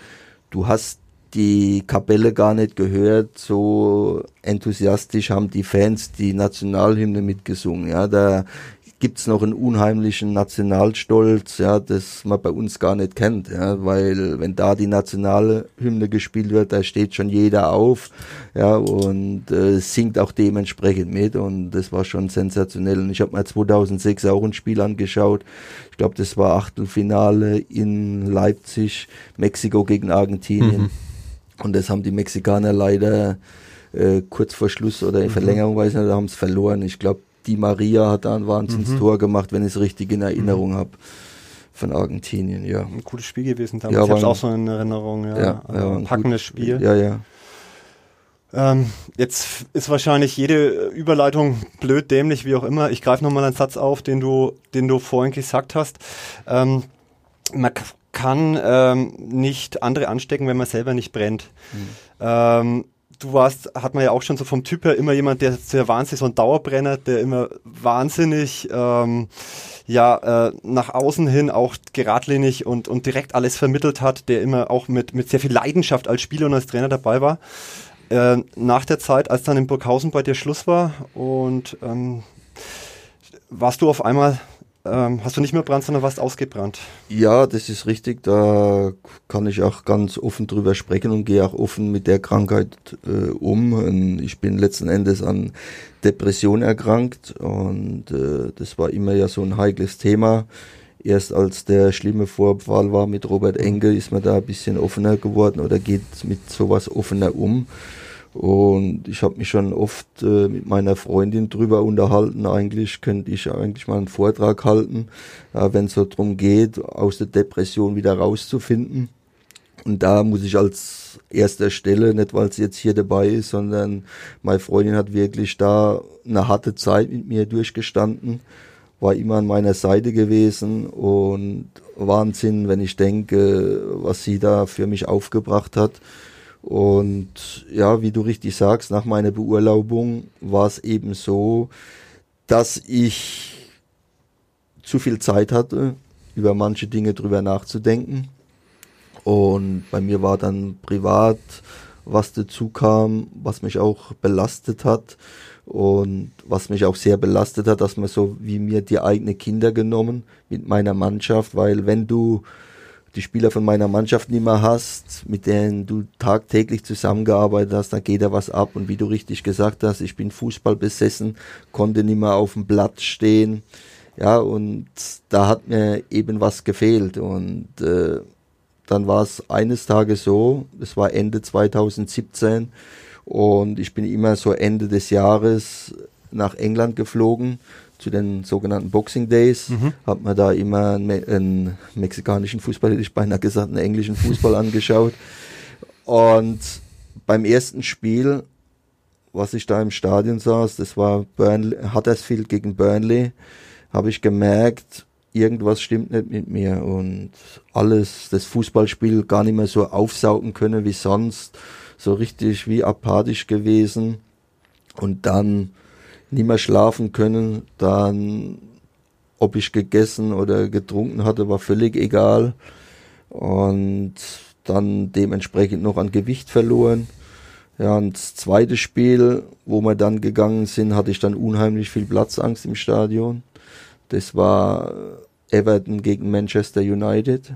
Du hast die Kapelle gar nicht gehört, so enthusiastisch haben die Fans die Nationalhymne mitgesungen. Ja, da gibt's noch einen unheimlichen Nationalstolz, ja, das man bei uns gar nicht kennt, ja, weil wenn da die nationale Hymne gespielt wird, da steht schon jeder auf, ja, und äh, singt auch dementsprechend mit und das war schon sensationell. Und ich habe mir 2006 auch ein Spiel angeschaut. Ich glaube, das war Achtelfinale in Leipzig, Mexiko gegen Argentinien. Mhm. Und das haben die Mexikaner leider äh, kurz vor Schluss oder in mhm. Verlängerung, weiß nicht, da haben es verloren. Ich glaube, die Maria hat da ein Wahnsinnstor mhm. gemacht, wenn ich es richtig in Erinnerung mhm. habe von Argentinien, ja. Ein cooles Spiel gewesen damals. Ja, ich habe es auch so in Erinnerung, ja. ja, also ja ein packendes Spiel. Ja, ja. Ähm, jetzt ist wahrscheinlich jede Überleitung blöd, dämlich, wie auch immer. Ich greife nochmal einen Satz auf, den du, den du vorhin gesagt hast. Ähm, man kann ähm, nicht andere anstecken, wenn man selber nicht brennt. Mhm. Du warst, hat man ja auch schon so vom Typ her immer jemand, der sehr wahnsinnig so ein Dauerbrenner, der immer wahnsinnig ähm, ja äh, nach außen hin auch geradlinig und und direkt alles vermittelt hat, der immer auch mit mit sehr viel Leidenschaft als Spieler und als Trainer dabei war. Äh, nach der Zeit, als dann in Burghausen bei dir Schluss war und ähm, warst du auf einmal ähm, hast du nicht mehr Brand, sondern warst ausgebrannt. Ja, das ist richtig. Da kann ich auch ganz offen drüber sprechen und gehe auch offen mit der Krankheit äh, um. Und ich bin letzten Endes an Depression erkrankt und äh, das war immer ja so ein heikles Thema. Erst als der schlimme Vorfall war mit Robert Engel, ist man da ein bisschen offener geworden oder geht mit sowas offener um. Und ich habe mich schon oft äh, mit meiner Freundin drüber unterhalten. Eigentlich könnte ich eigentlich mal einen Vortrag halten, äh, wenn es so darum geht, aus der Depression wieder rauszufinden. Und da muss ich als erster Stelle, nicht weil sie jetzt hier dabei ist, sondern meine Freundin hat wirklich da eine harte Zeit mit mir durchgestanden, war immer an meiner Seite gewesen und Wahnsinn, wenn ich denke, was sie da für mich aufgebracht hat. Und ja, wie du richtig sagst, nach meiner Beurlaubung war es eben so, dass ich zu viel Zeit hatte, über manche Dinge drüber nachzudenken. Und bei mir war dann privat, was dazu kam, was mich auch belastet hat. Und was mich auch sehr belastet hat, dass man so wie mir die eigenen Kinder genommen mit meiner Mannschaft, weil wenn du die Spieler von meiner Mannschaft nicht mehr hast, mit denen du tagtäglich zusammengearbeitet hast, dann geht da was ab. Und wie du richtig gesagt hast, ich bin Fußball besessen, konnte nicht mehr auf dem Blatt stehen. Ja, und da hat mir eben was gefehlt. Und äh, dann war es eines Tages so, es war Ende 2017 und ich bin immer so Ende des Jahres nach England geflogen zu den sogenannten Boxing Days, mhm. hat man da immer einen, Me einen, mexikanischen Fußball, hätte ich beinahe gesagt, einen englischen Fußball angeschaut. Und beim ersten Spiel, was ich da im Stadion saß, das war Burnley, Huddersfield gegen Burnley, habe ich gemerkt, irgendwas stimmt nicht mit mir und alles, das Fußballspiel gar nicht mehr so aufsaugen können wie sonst, so richtig wie apathisch gewesen. Und dann nicht mehr schlafen können, dann ob ich gegessen oder getrunken hatte, war völlig egal. Und dann dementsprechend noch an Gewicht verloren. Ja, und das zweite Spiel, wo wir dann gegangen sind, hatte ich dann unheimlich viel Platzangst im Stadion. Das war Everton gegen Manchester United.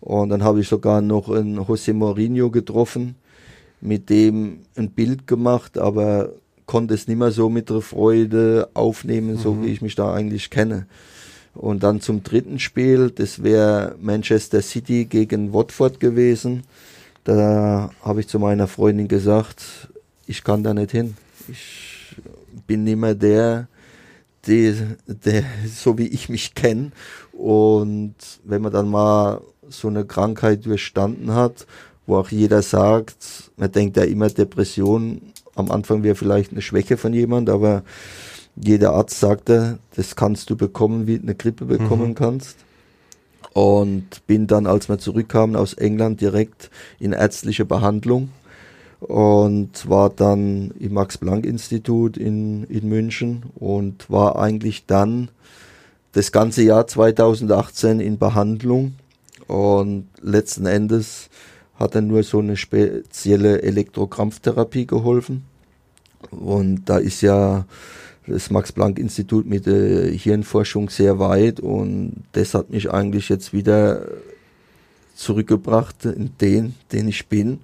Und dann habe ich sogar noch einen José Mourinho getroffen, mit dem ein Bild gemacht, aber konnte es nicht mehr so mit der Freude aufnehmen, mhm. so wie ich mich da eigentlich kenne. Und dann zum dritten Spiel, das wäre Manchester City gegen Watford gewesen. Da habe ich zu meiner Freundin gesagt, ich kann da nicht hin. Ich bin nicht mehr der, der, der so wie ich mich kenne. Und wenn man dann mal so eine Krankheit durchstanden hat, wo auch jeder sagt, man denkt ja immer Depression am Anfang wäre vielleicht eine Schwäche von jemand, aber jeder Arzt sagte, das kannst du bekommen, wie eine Grippe bekommen mhm. kannst. Und bin dann, als wir zurückkamen aus England, direkt in ärztliche Behandlung und war dann im Max-Planck-Institut in, in München und war eigentlich dann das ganze Jahr 2018 in Behandlung und letzten Endes hat dann nur so eine spezielle Elektrokrampftherapie geholfen. Und da ist ja das Max-Planck-Institut mit der Hirnforschung sehr weit und das hat mich eigentlich jetzt wieder zurückgebracht in den, den ich bin.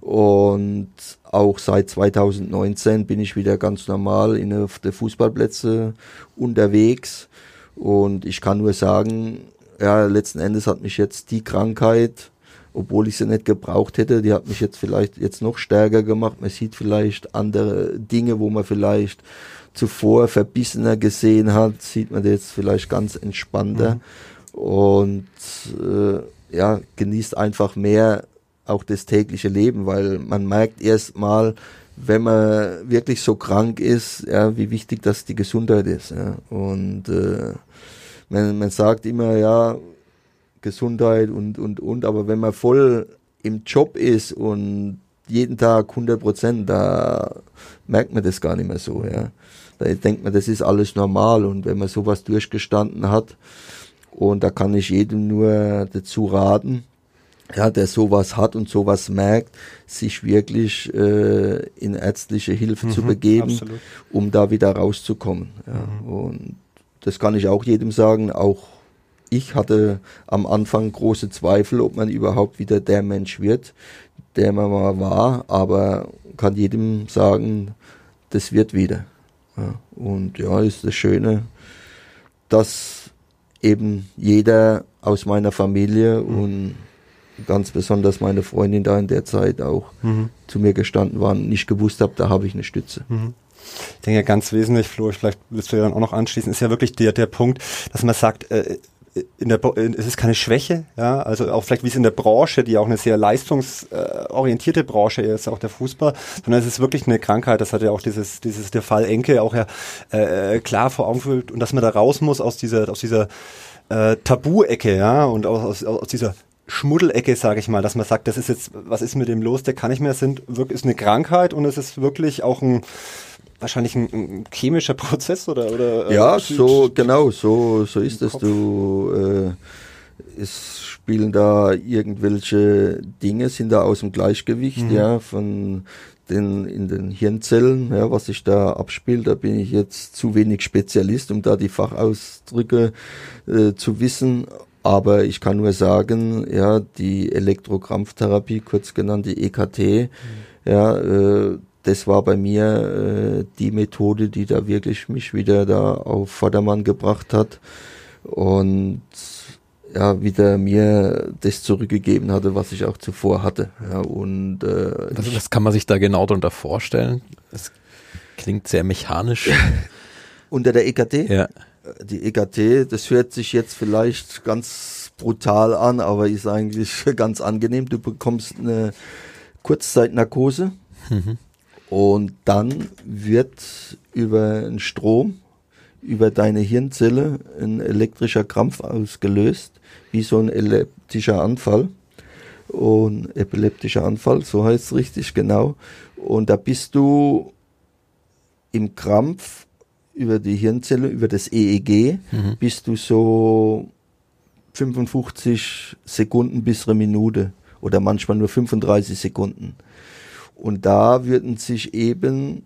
Und auch seit 2019 bin ich wieder ganz normal in auf der Fußballplätze unterwegs. Und ich kann nur sagen, ja, letzten Endes hat mich jetzt die Krankheit obwohl ich sie nicht gebraucht hätte. Die hat mich jetzt vielleicht jetzt noch stärker gemacht. Man sieht vielleicht andere Dinge, wo man vielleicht zuvor verbissener gesehen hat, sieht man jetzt vielleicht ganz entspannter mhm. und äh, ja, genießt einfach mehr auch das tägliche Leben, weil man merkt erst mal, wenn man wirklich so krank ist, ja, wie wichtig das die Gesundheit ist. Ja. Und äh, man, man sagt immer, ja, Gesundheit und, und, und, aber wenn man voll im Job ist und jeden Tag 100 Prozent, da merkt man das gar nicht mehr so, ja. Da denkt man, das ist alles normal und wenn man sowas durchgestanden hat, und da kann ich jedem nur dazu raten, ja, der sowas hat und sowas merkt, sich wirklich äh, in ärztliche Hilfe mhm, zu begeben, absolut. um da wieder rauszukommen. Ja. Mhm. Und das kann ich auch jedem sagen. Auch ich hatte am Anfang große Zweifel, ob man überhaupt wieder der Mensch wird, der man mal war. Aber kann jedem sagen, das wird wieder. Ja. Und ja, ist das Schöne, dass eben jeder aus meiner Familie mhm. und ganz besonders meine Freundin da in der Zeit auch mhm. zu mir gestanden waren, nicht gewusst habe, da habe ich eine Stütze. Mhm. Ich denke ganz wesentlich, Flo, vielleicht willst du ja dann auch noch anschließen, ist ja wirklich der, der Punkt, dass man sagt, äh, in der, es ist keine Schwäche, ja, also auch vielleicht wie es in der Branche, die auch eine sehr leistungsorientierte Branche ist, auch der Fußball, sondern es ist wirklich eine Krankheit, das hat ja auch dieses, dieses, der Fall Enke auch ja äh, klar vor Augen geführt und dass man da raus muss aus dieser, aus dieser äh, Tabu-Ecke, ja, und aus, aus, aus dieser Schmuddelecke, sage ich mal, dass man sagt, das ist jetzt, was ist mit dem los, der kann nicht mehr, sind ist eine Krankheit und es ist wirklich auch ein wahrscheinlich ein, ein chemischer Prozess oder oder äh, ja, äh, so genau, so so ist es. Du äh, es spielen da irgendwelche Dinge, sind da aus dem Gleichgewicht, mhm. ja, von den in den Hirnzellen, ja, was sich da abspielt, da bin ich jetzt zu wenig Spezialist, um da die Fachausdrücke äh, zu wissen. Aber ich kann nur sagen, ja, die Elektrokrampftherapie, kurz genannt die EKT, mhm. ja, äh, das war bei mir äh, die Methode, die da wirklich mich wieder da auf Vordermann gebracht hat und ja, wieder mir das zurückgegeben hatte, was ich auch zuvor hatte. Ja, und äh, also was kann man sich da genau darunter vorstellen? Das klingt sehr mechanisch. Unter der EKT? Ja die EKT, das hört sich jetzt vielleicht ganz brutal an, aber ist eigentlich ganz angenehm. Du bekommst eine Kurzzeitnarkose mhm. Und dann wird über einen Strom, über deine Hirnzelle ein elektrischer Krampf ausgelöst, wie so ein epileptischer Anfall. Und epileptischer Anfall, so heißt es richtig genau. Und da bist du im Krampf über die Hirnzelle, über das EEG, mhm. bist du so 55 Sekunden bis eine Minute oder manchmal nur 35 Sekunden. Und da würden sich eben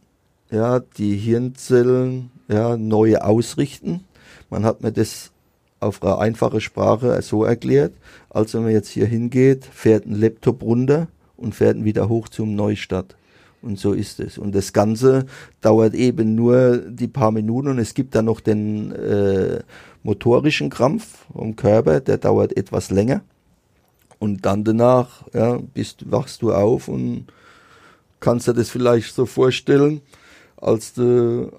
ja, die Hirnzellen ja, neu ausrichten. Man hat mir das auf eine einfache Sprache so erklärt, als wenn man jetzt hier hingeht, fährt ein Laptop runter und fährt wieder hoch zum Neustart. Und so ist es. Und das Ganze dauert eben nur die paar Minuten und es gibt dann noch den äh, motorischen Krampf vom Körper, der dauert etwas länger. Und dann danach ja, bist, wachst du auf und kannst dir das vielleicht so vorstellen, als du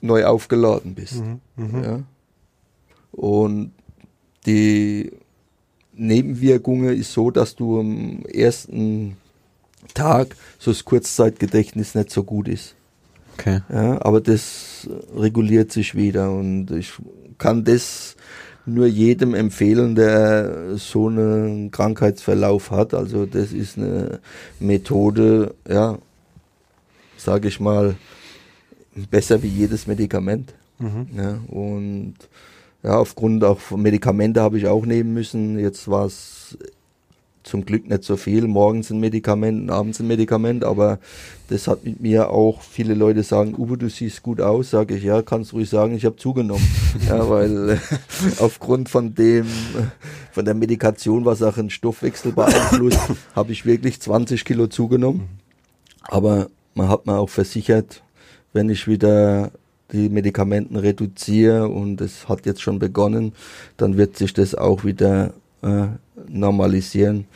neu aufgeladen bist. Mhm, mh. ja. Und die Nebenwirkungen ist so, dass du am ersten Tag so das Kurzzeitgedächtnis nicht so gut ist. Okay. Ja, aber das reguliert sich wieder und ich kann das nur jedem empfehlen, der so einen Krankheitsverlauf hat. Also das ist eine Methode, ja, sage ich mal, besser wie jedes Medikament. Mhm. Ja, und ja, aufgrund auch von Medikamente habe ich auch nehmen müssen. Jetzt war es zum Glück nicht so viel. Morgens ein Medikament, abends ein Medikament, aber das hat mit mir auch, viele Leute sagen, Uwe, du siehst gut aus, sage ich, ja, kannst ruhig sagen, ich habe zugenommen. ja, weil äh, aufgrund von dem, von der Medikation, was auch einen Stoffwechsel beeinflusst, habe ich wirklich 20 Kilo zugenommen. Aber man hat mir auch versichert, wenn ich wieder die Medikamenten reduziere und es hat jetzt schon begonnen, dann wird sich das auch wieder äh, normalisieren.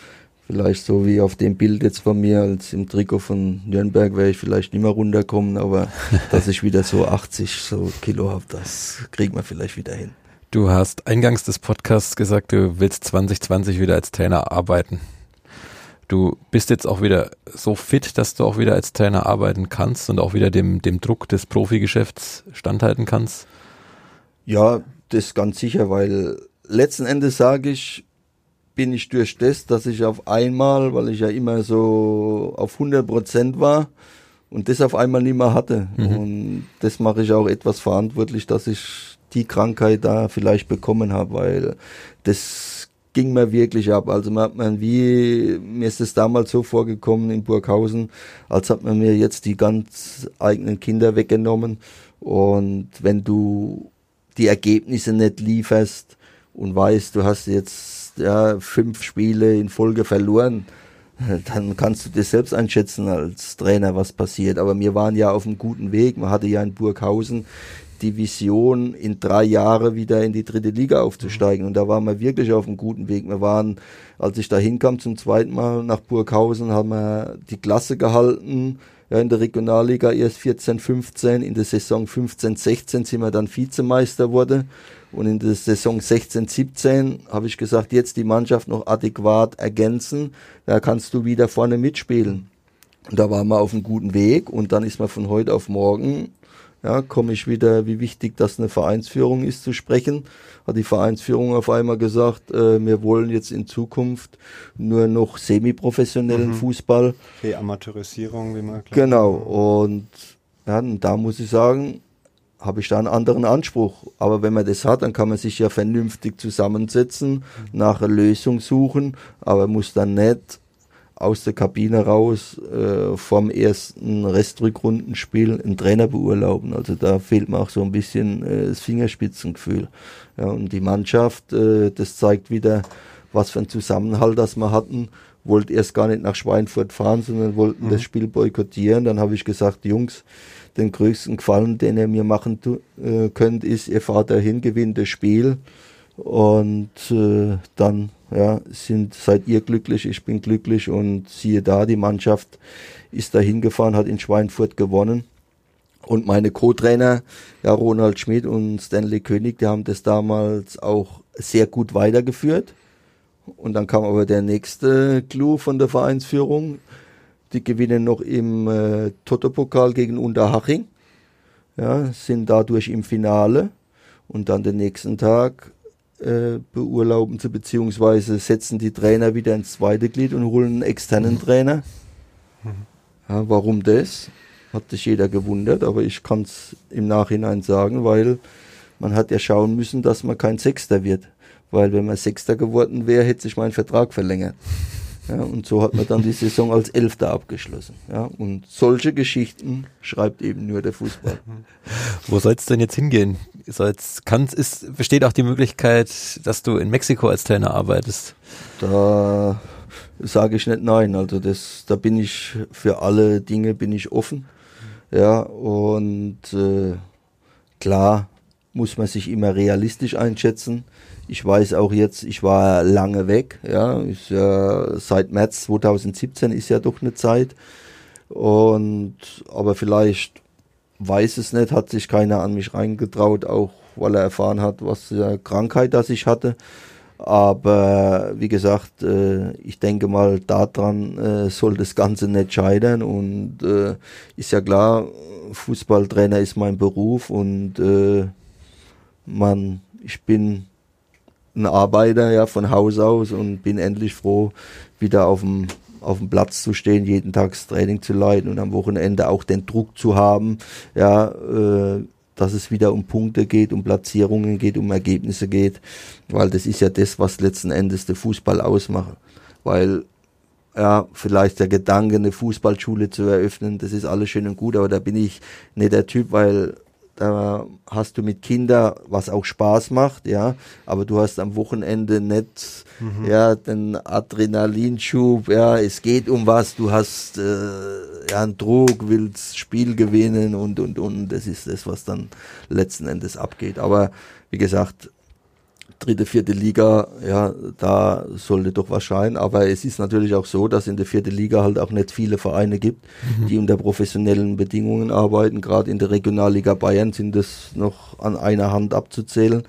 Vielleicht so wie auf dem Bild jetzt von mir, als im Trikot von Nürnberg wäre ich vielleicht nicht mehr runterkommen, aber dass ich wieder so 80 so Kilo habe, das kriegt man vielleicht wieder hin. Du hast eingangs des Podcasts gesagt, du willst 2020 wieder als Trainer arbeiten. Du bist jetzt auch wieder so fit, dass du auch wieder als Trainer arbeiten kannst und auch wieder dem, dem Druck des Profigeschäfts standhalten kannst? Ja, das ganz sicher, weil letzten Endes sage ich, bin ich durch das, dass ich auf einmal, weil ich ja immer so auf 100 Prozent war und das auf einmal nicht mehr hatte. Mhm. Und das mache ich auch etwas verantwortlich, dass ich die Krankheit da vielleicht bekommen habe, weil das ging mir wirklich ab. Also man hat man wie, mir ist es damals so vorgekommen in Burghausen, als hat man mir jetzt die ganz eigenen Kinder weggenommen. Und wenn du die Ergebnisse nicht lieferst und weißt, du hast jetzt ja, fünf Spiele in Folge verloren, dann kannst du dir selbst einschätzen als Trainer, was passiert. Aber wir waren ja auf einem guten Weg. Man hatte ja in Burghausen die Vision, in drei Jahren wieder in die dritte Liga aufzusteigen. Und da waren wir wirklich auf einem guten Weg. Wir waren, als ich da hinkam zum zweiten Mal nach Burghausen, haben wir die Klasse gehalten. Ja, in der Regionalliga erst 14, 15, in der Saison 15, 16 sind wir dann Vizemeister wurde. Und in der Saison 16, 17 habe ich gesagt, jetzt die Mannschaft noch adäquat ergänzen, da kannst du wieder vorne mitspielen. Und da waren wir auf einem guten Weg und dann ist man von heute auf morgen ja, komme ich wieder, wie wichtig das eine Vereinsführung ist, zu sprechen. Hat die Vereinsführung auf einmal gesagt, äh, wir wollen jetzt in Zukunft nur noch semi-professionellen mhm. Fußball. Die Amateurisierung, wie man glaubt. Genau, und ja, und da muss ich sagen, habe ich da einen anderen Anspruch. Aber wenn man das hat, dann kann man sich ja vernünftig zusammensetzen, mhm. nach einer Lösung suchen, aber muss dann nicht aus der Kabine raus äh, vom ersten Restrückrundenspiel einen Trainer beurlauben. Also da fehlt mir auch so ein bisschen äh, das Fingerspitzengefühl. Ja, und die Mannschaft, äh, das zeigt wieder, was für ein Zusammenhalt das wir hatten. Wollte erst gar nicht nach Schweinfurt fahren, sondern wollten mhm. das Spiel boykottieren. Dann habe ich gesagt, Jungs, den größten Gefallen, den ihr mir machen äh, könnt, ist, ihr fahrt dahin, gewinnt das Spiel und äh, dann ja, sind, seid ihr glücklich, ich bin glücklich und siehe da, die Mannschaft ist da hingefahren, hat in Schweinfurt gewonnen. Und meine Co-Trainer, ja, Ronald Schmidt und Stanley König, die haben das damals auch sehr gut weitergeführt. Und dann kam aber der nächste Clou von der Vereinsführung. Die gewinnen noch im äh, Toto-Pokal gegen Unterhaching. Ja, sind dadurch im Finale. Und dann den nächsten Tag äh, beurlauben sie, beziehungsweise setzen die Trainer wieder ins zweite Glied und holen einen externen Trainer. Ja, warum das? Hat sich jeder gewundert, aber ich kann es im Nachhinein sagen, weil man hat ja schauen müssen, dass man kein Sechster wird. Weil wenn man Sechster geworden wäre, hätte sich mein Vertrag verlängert. Ja, und so hat man dann die Saison als Elfter abgeschlossen. Ja, und solche Geschichten schreibt eben nur der Fußball. Wo soll es denn jetzt hingehen? Soll's, kann's, ist, besteht auch die Möglichkeit, dass du in Mexiko als Trainer arbeitest? Da sage ich nicht nein. Also das, da bin ich für alle Dinge bin ich offen. Ja, und äh, klar muss man sich immer realistisch einschätzen. Ich weiß auch jetzt, ich war lange weg, ja, ist ja seit März 2017 ist ja doch eine Zeit. Und aber vielleicht weiß es nicht, hat sich keiner an mich reingetraut, auch weil er erfahren hat, was für Krankheit das ich hatte. Aber wie gesagt, äh, ich denke mal, daran äh, soll das Ganze nicht scheitern. Und äh, ist ja klar, Fußballtrainer ist mein Beruf und äh, man, ich bin ein Arbeiter ja von Haus aus und bin endlich froh, wieder auf dem auf dem Platz zu stehen, jeden Tag das Training zu leiten und am Wochenende auch den Druck zu haben, ja, äh, dass es wieder um Punkte geht, um Platzierungen geht, um Ergebnisse geht, weil das ist ja das, was letzten Endes der Fußball ausmacht. Weil ja, vielleicht der Gedanke, eine Fußballschule zu eröffnen, das ist alles schön und gut, aber da bin ich nicht der Typ, weil da hast du mit Kindern, was auch Spaß macht, ja, aber du hast am Wochenende nicht, mhm. ja, den Adrenalinschub, ja, es geht um was, du hast, äh, ja, einen Druck, willst Spiel gewinnen und, und, und, das ist das, was dann letzten Endes abgeht. Aber, wie gesagt, dritte, vierte Liga, ja, da sollte doch was scheinen. Aber es ist natürlich auch so, dass in der vierten Liga halt auch nicht viele Vereine gibt, mhm. die unter professionellen Bedingungen arbeiten. Gerade in der Regionalliga Bayern sind das noch an einer Hand abzuzählen.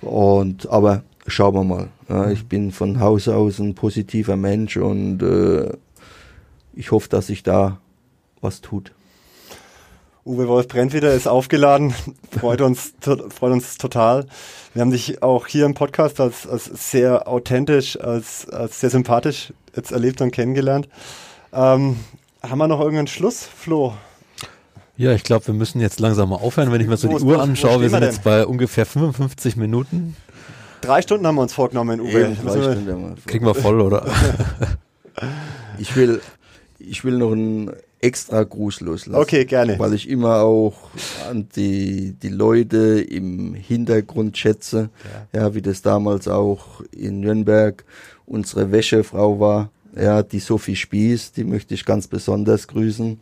Und aber schauen wir mal. Ja, ich bin von Haus aus ein positiver Mensch und äh, ich hoffe, dass sich da was tut. Uwe Wolf brennt wieder, ist aufgeladen, freut uns, freut uns total. Wir haben dich auch hier im Podcast als, als sehr authentisch, als, als sehr sympathisch jetzt erlebt und kennengelernt. Ähm, haben wir noch irgendeinen Schluss, Flo? Ja, ich glaube, wir müssen jetzt langsam mal aufhören. Wenn ich mir so wo die Uhr anschaue, wir sind wir jetzt bei ungefähr 55 Minuten. Drei Stunden haben wir uns vorgenommen, Uwe. Eben, drei Stunden Kriegen wir voll, oder? ich will, ich will noch ein extra Gruß loslassen. Okay, gerne. Weil ich immer auch an die, die Leute im Hintergrund schätze, ja. ja, wie das damals auch in Nürnberg unsere Wäschefrau war, ja, die Sophie Spieß, die möchte ich ganz besonders grüßen.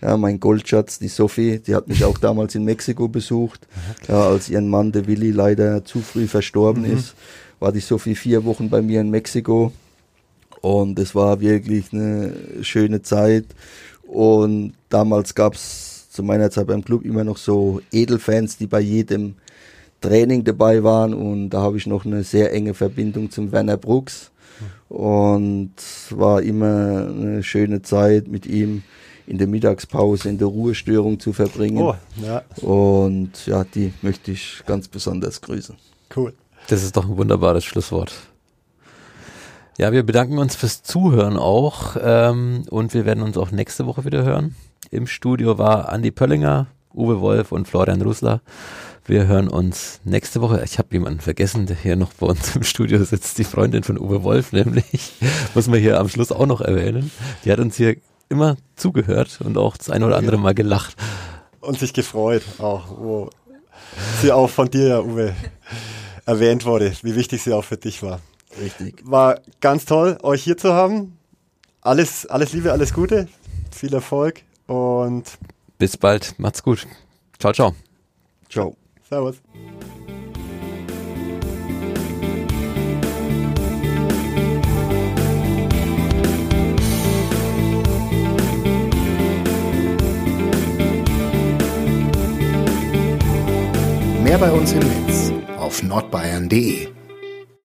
Ja, mein Goldschatz, die Sophie, die hat mich auch damals in Mexiko besucht. Ja, als ihren Mann, der Willi, leider zu früh verstorben mhm. ist, war die Sophie vier Wochen bei mir in Mexiko. Und es war wirklich eine schöne Zeit. Und damals gab es zu meiner Zeit beim Club immer noch so Edelfans, die bei jedem Training dabei waren. Und da habe ich noch eine sehr enge Verbindung zum Werner Brooks. Und es war immer eine schöne Zeit mit ihm in der Mittagspause in der Ruhestörung zu verbringen. Oh, ja. Und ja, die möchte ich ganz besonders grüßen. Cool. Das ist doch ein wunderbares Schlusswort. Ja, wir bedanken uns fürs Zuhören auch ähm, und wir werden uns auch nächste Woche wieder hören. Im Studio war Andi Pöllinger, Uwe Wolf und Florian Rusler. Wir hören uns nächste Woche. Ich habe jemanden vergessen, der hier noch bei uns im Studio sitzt, die Freundin von Uwe Wolf nämlich. Muss man hier am Schluss auch noch erwähnen. Die hat uns hier immer zugehört und auch das eine oder andere Mal gelacht. Und sich gefreut auch, wo sie auch von dir, Uwe, erwähnt wurde, wie wichtig sie auch für dich war. Richtig. War ganz toll, euch hier zu haben. Alles, alles Liebe, alles Gute, viel Erfolg und bis bald. Macht's gut. Ciao, ciao. Ciao. Servus. Mehr bei uns im Netz auf nordbayern.de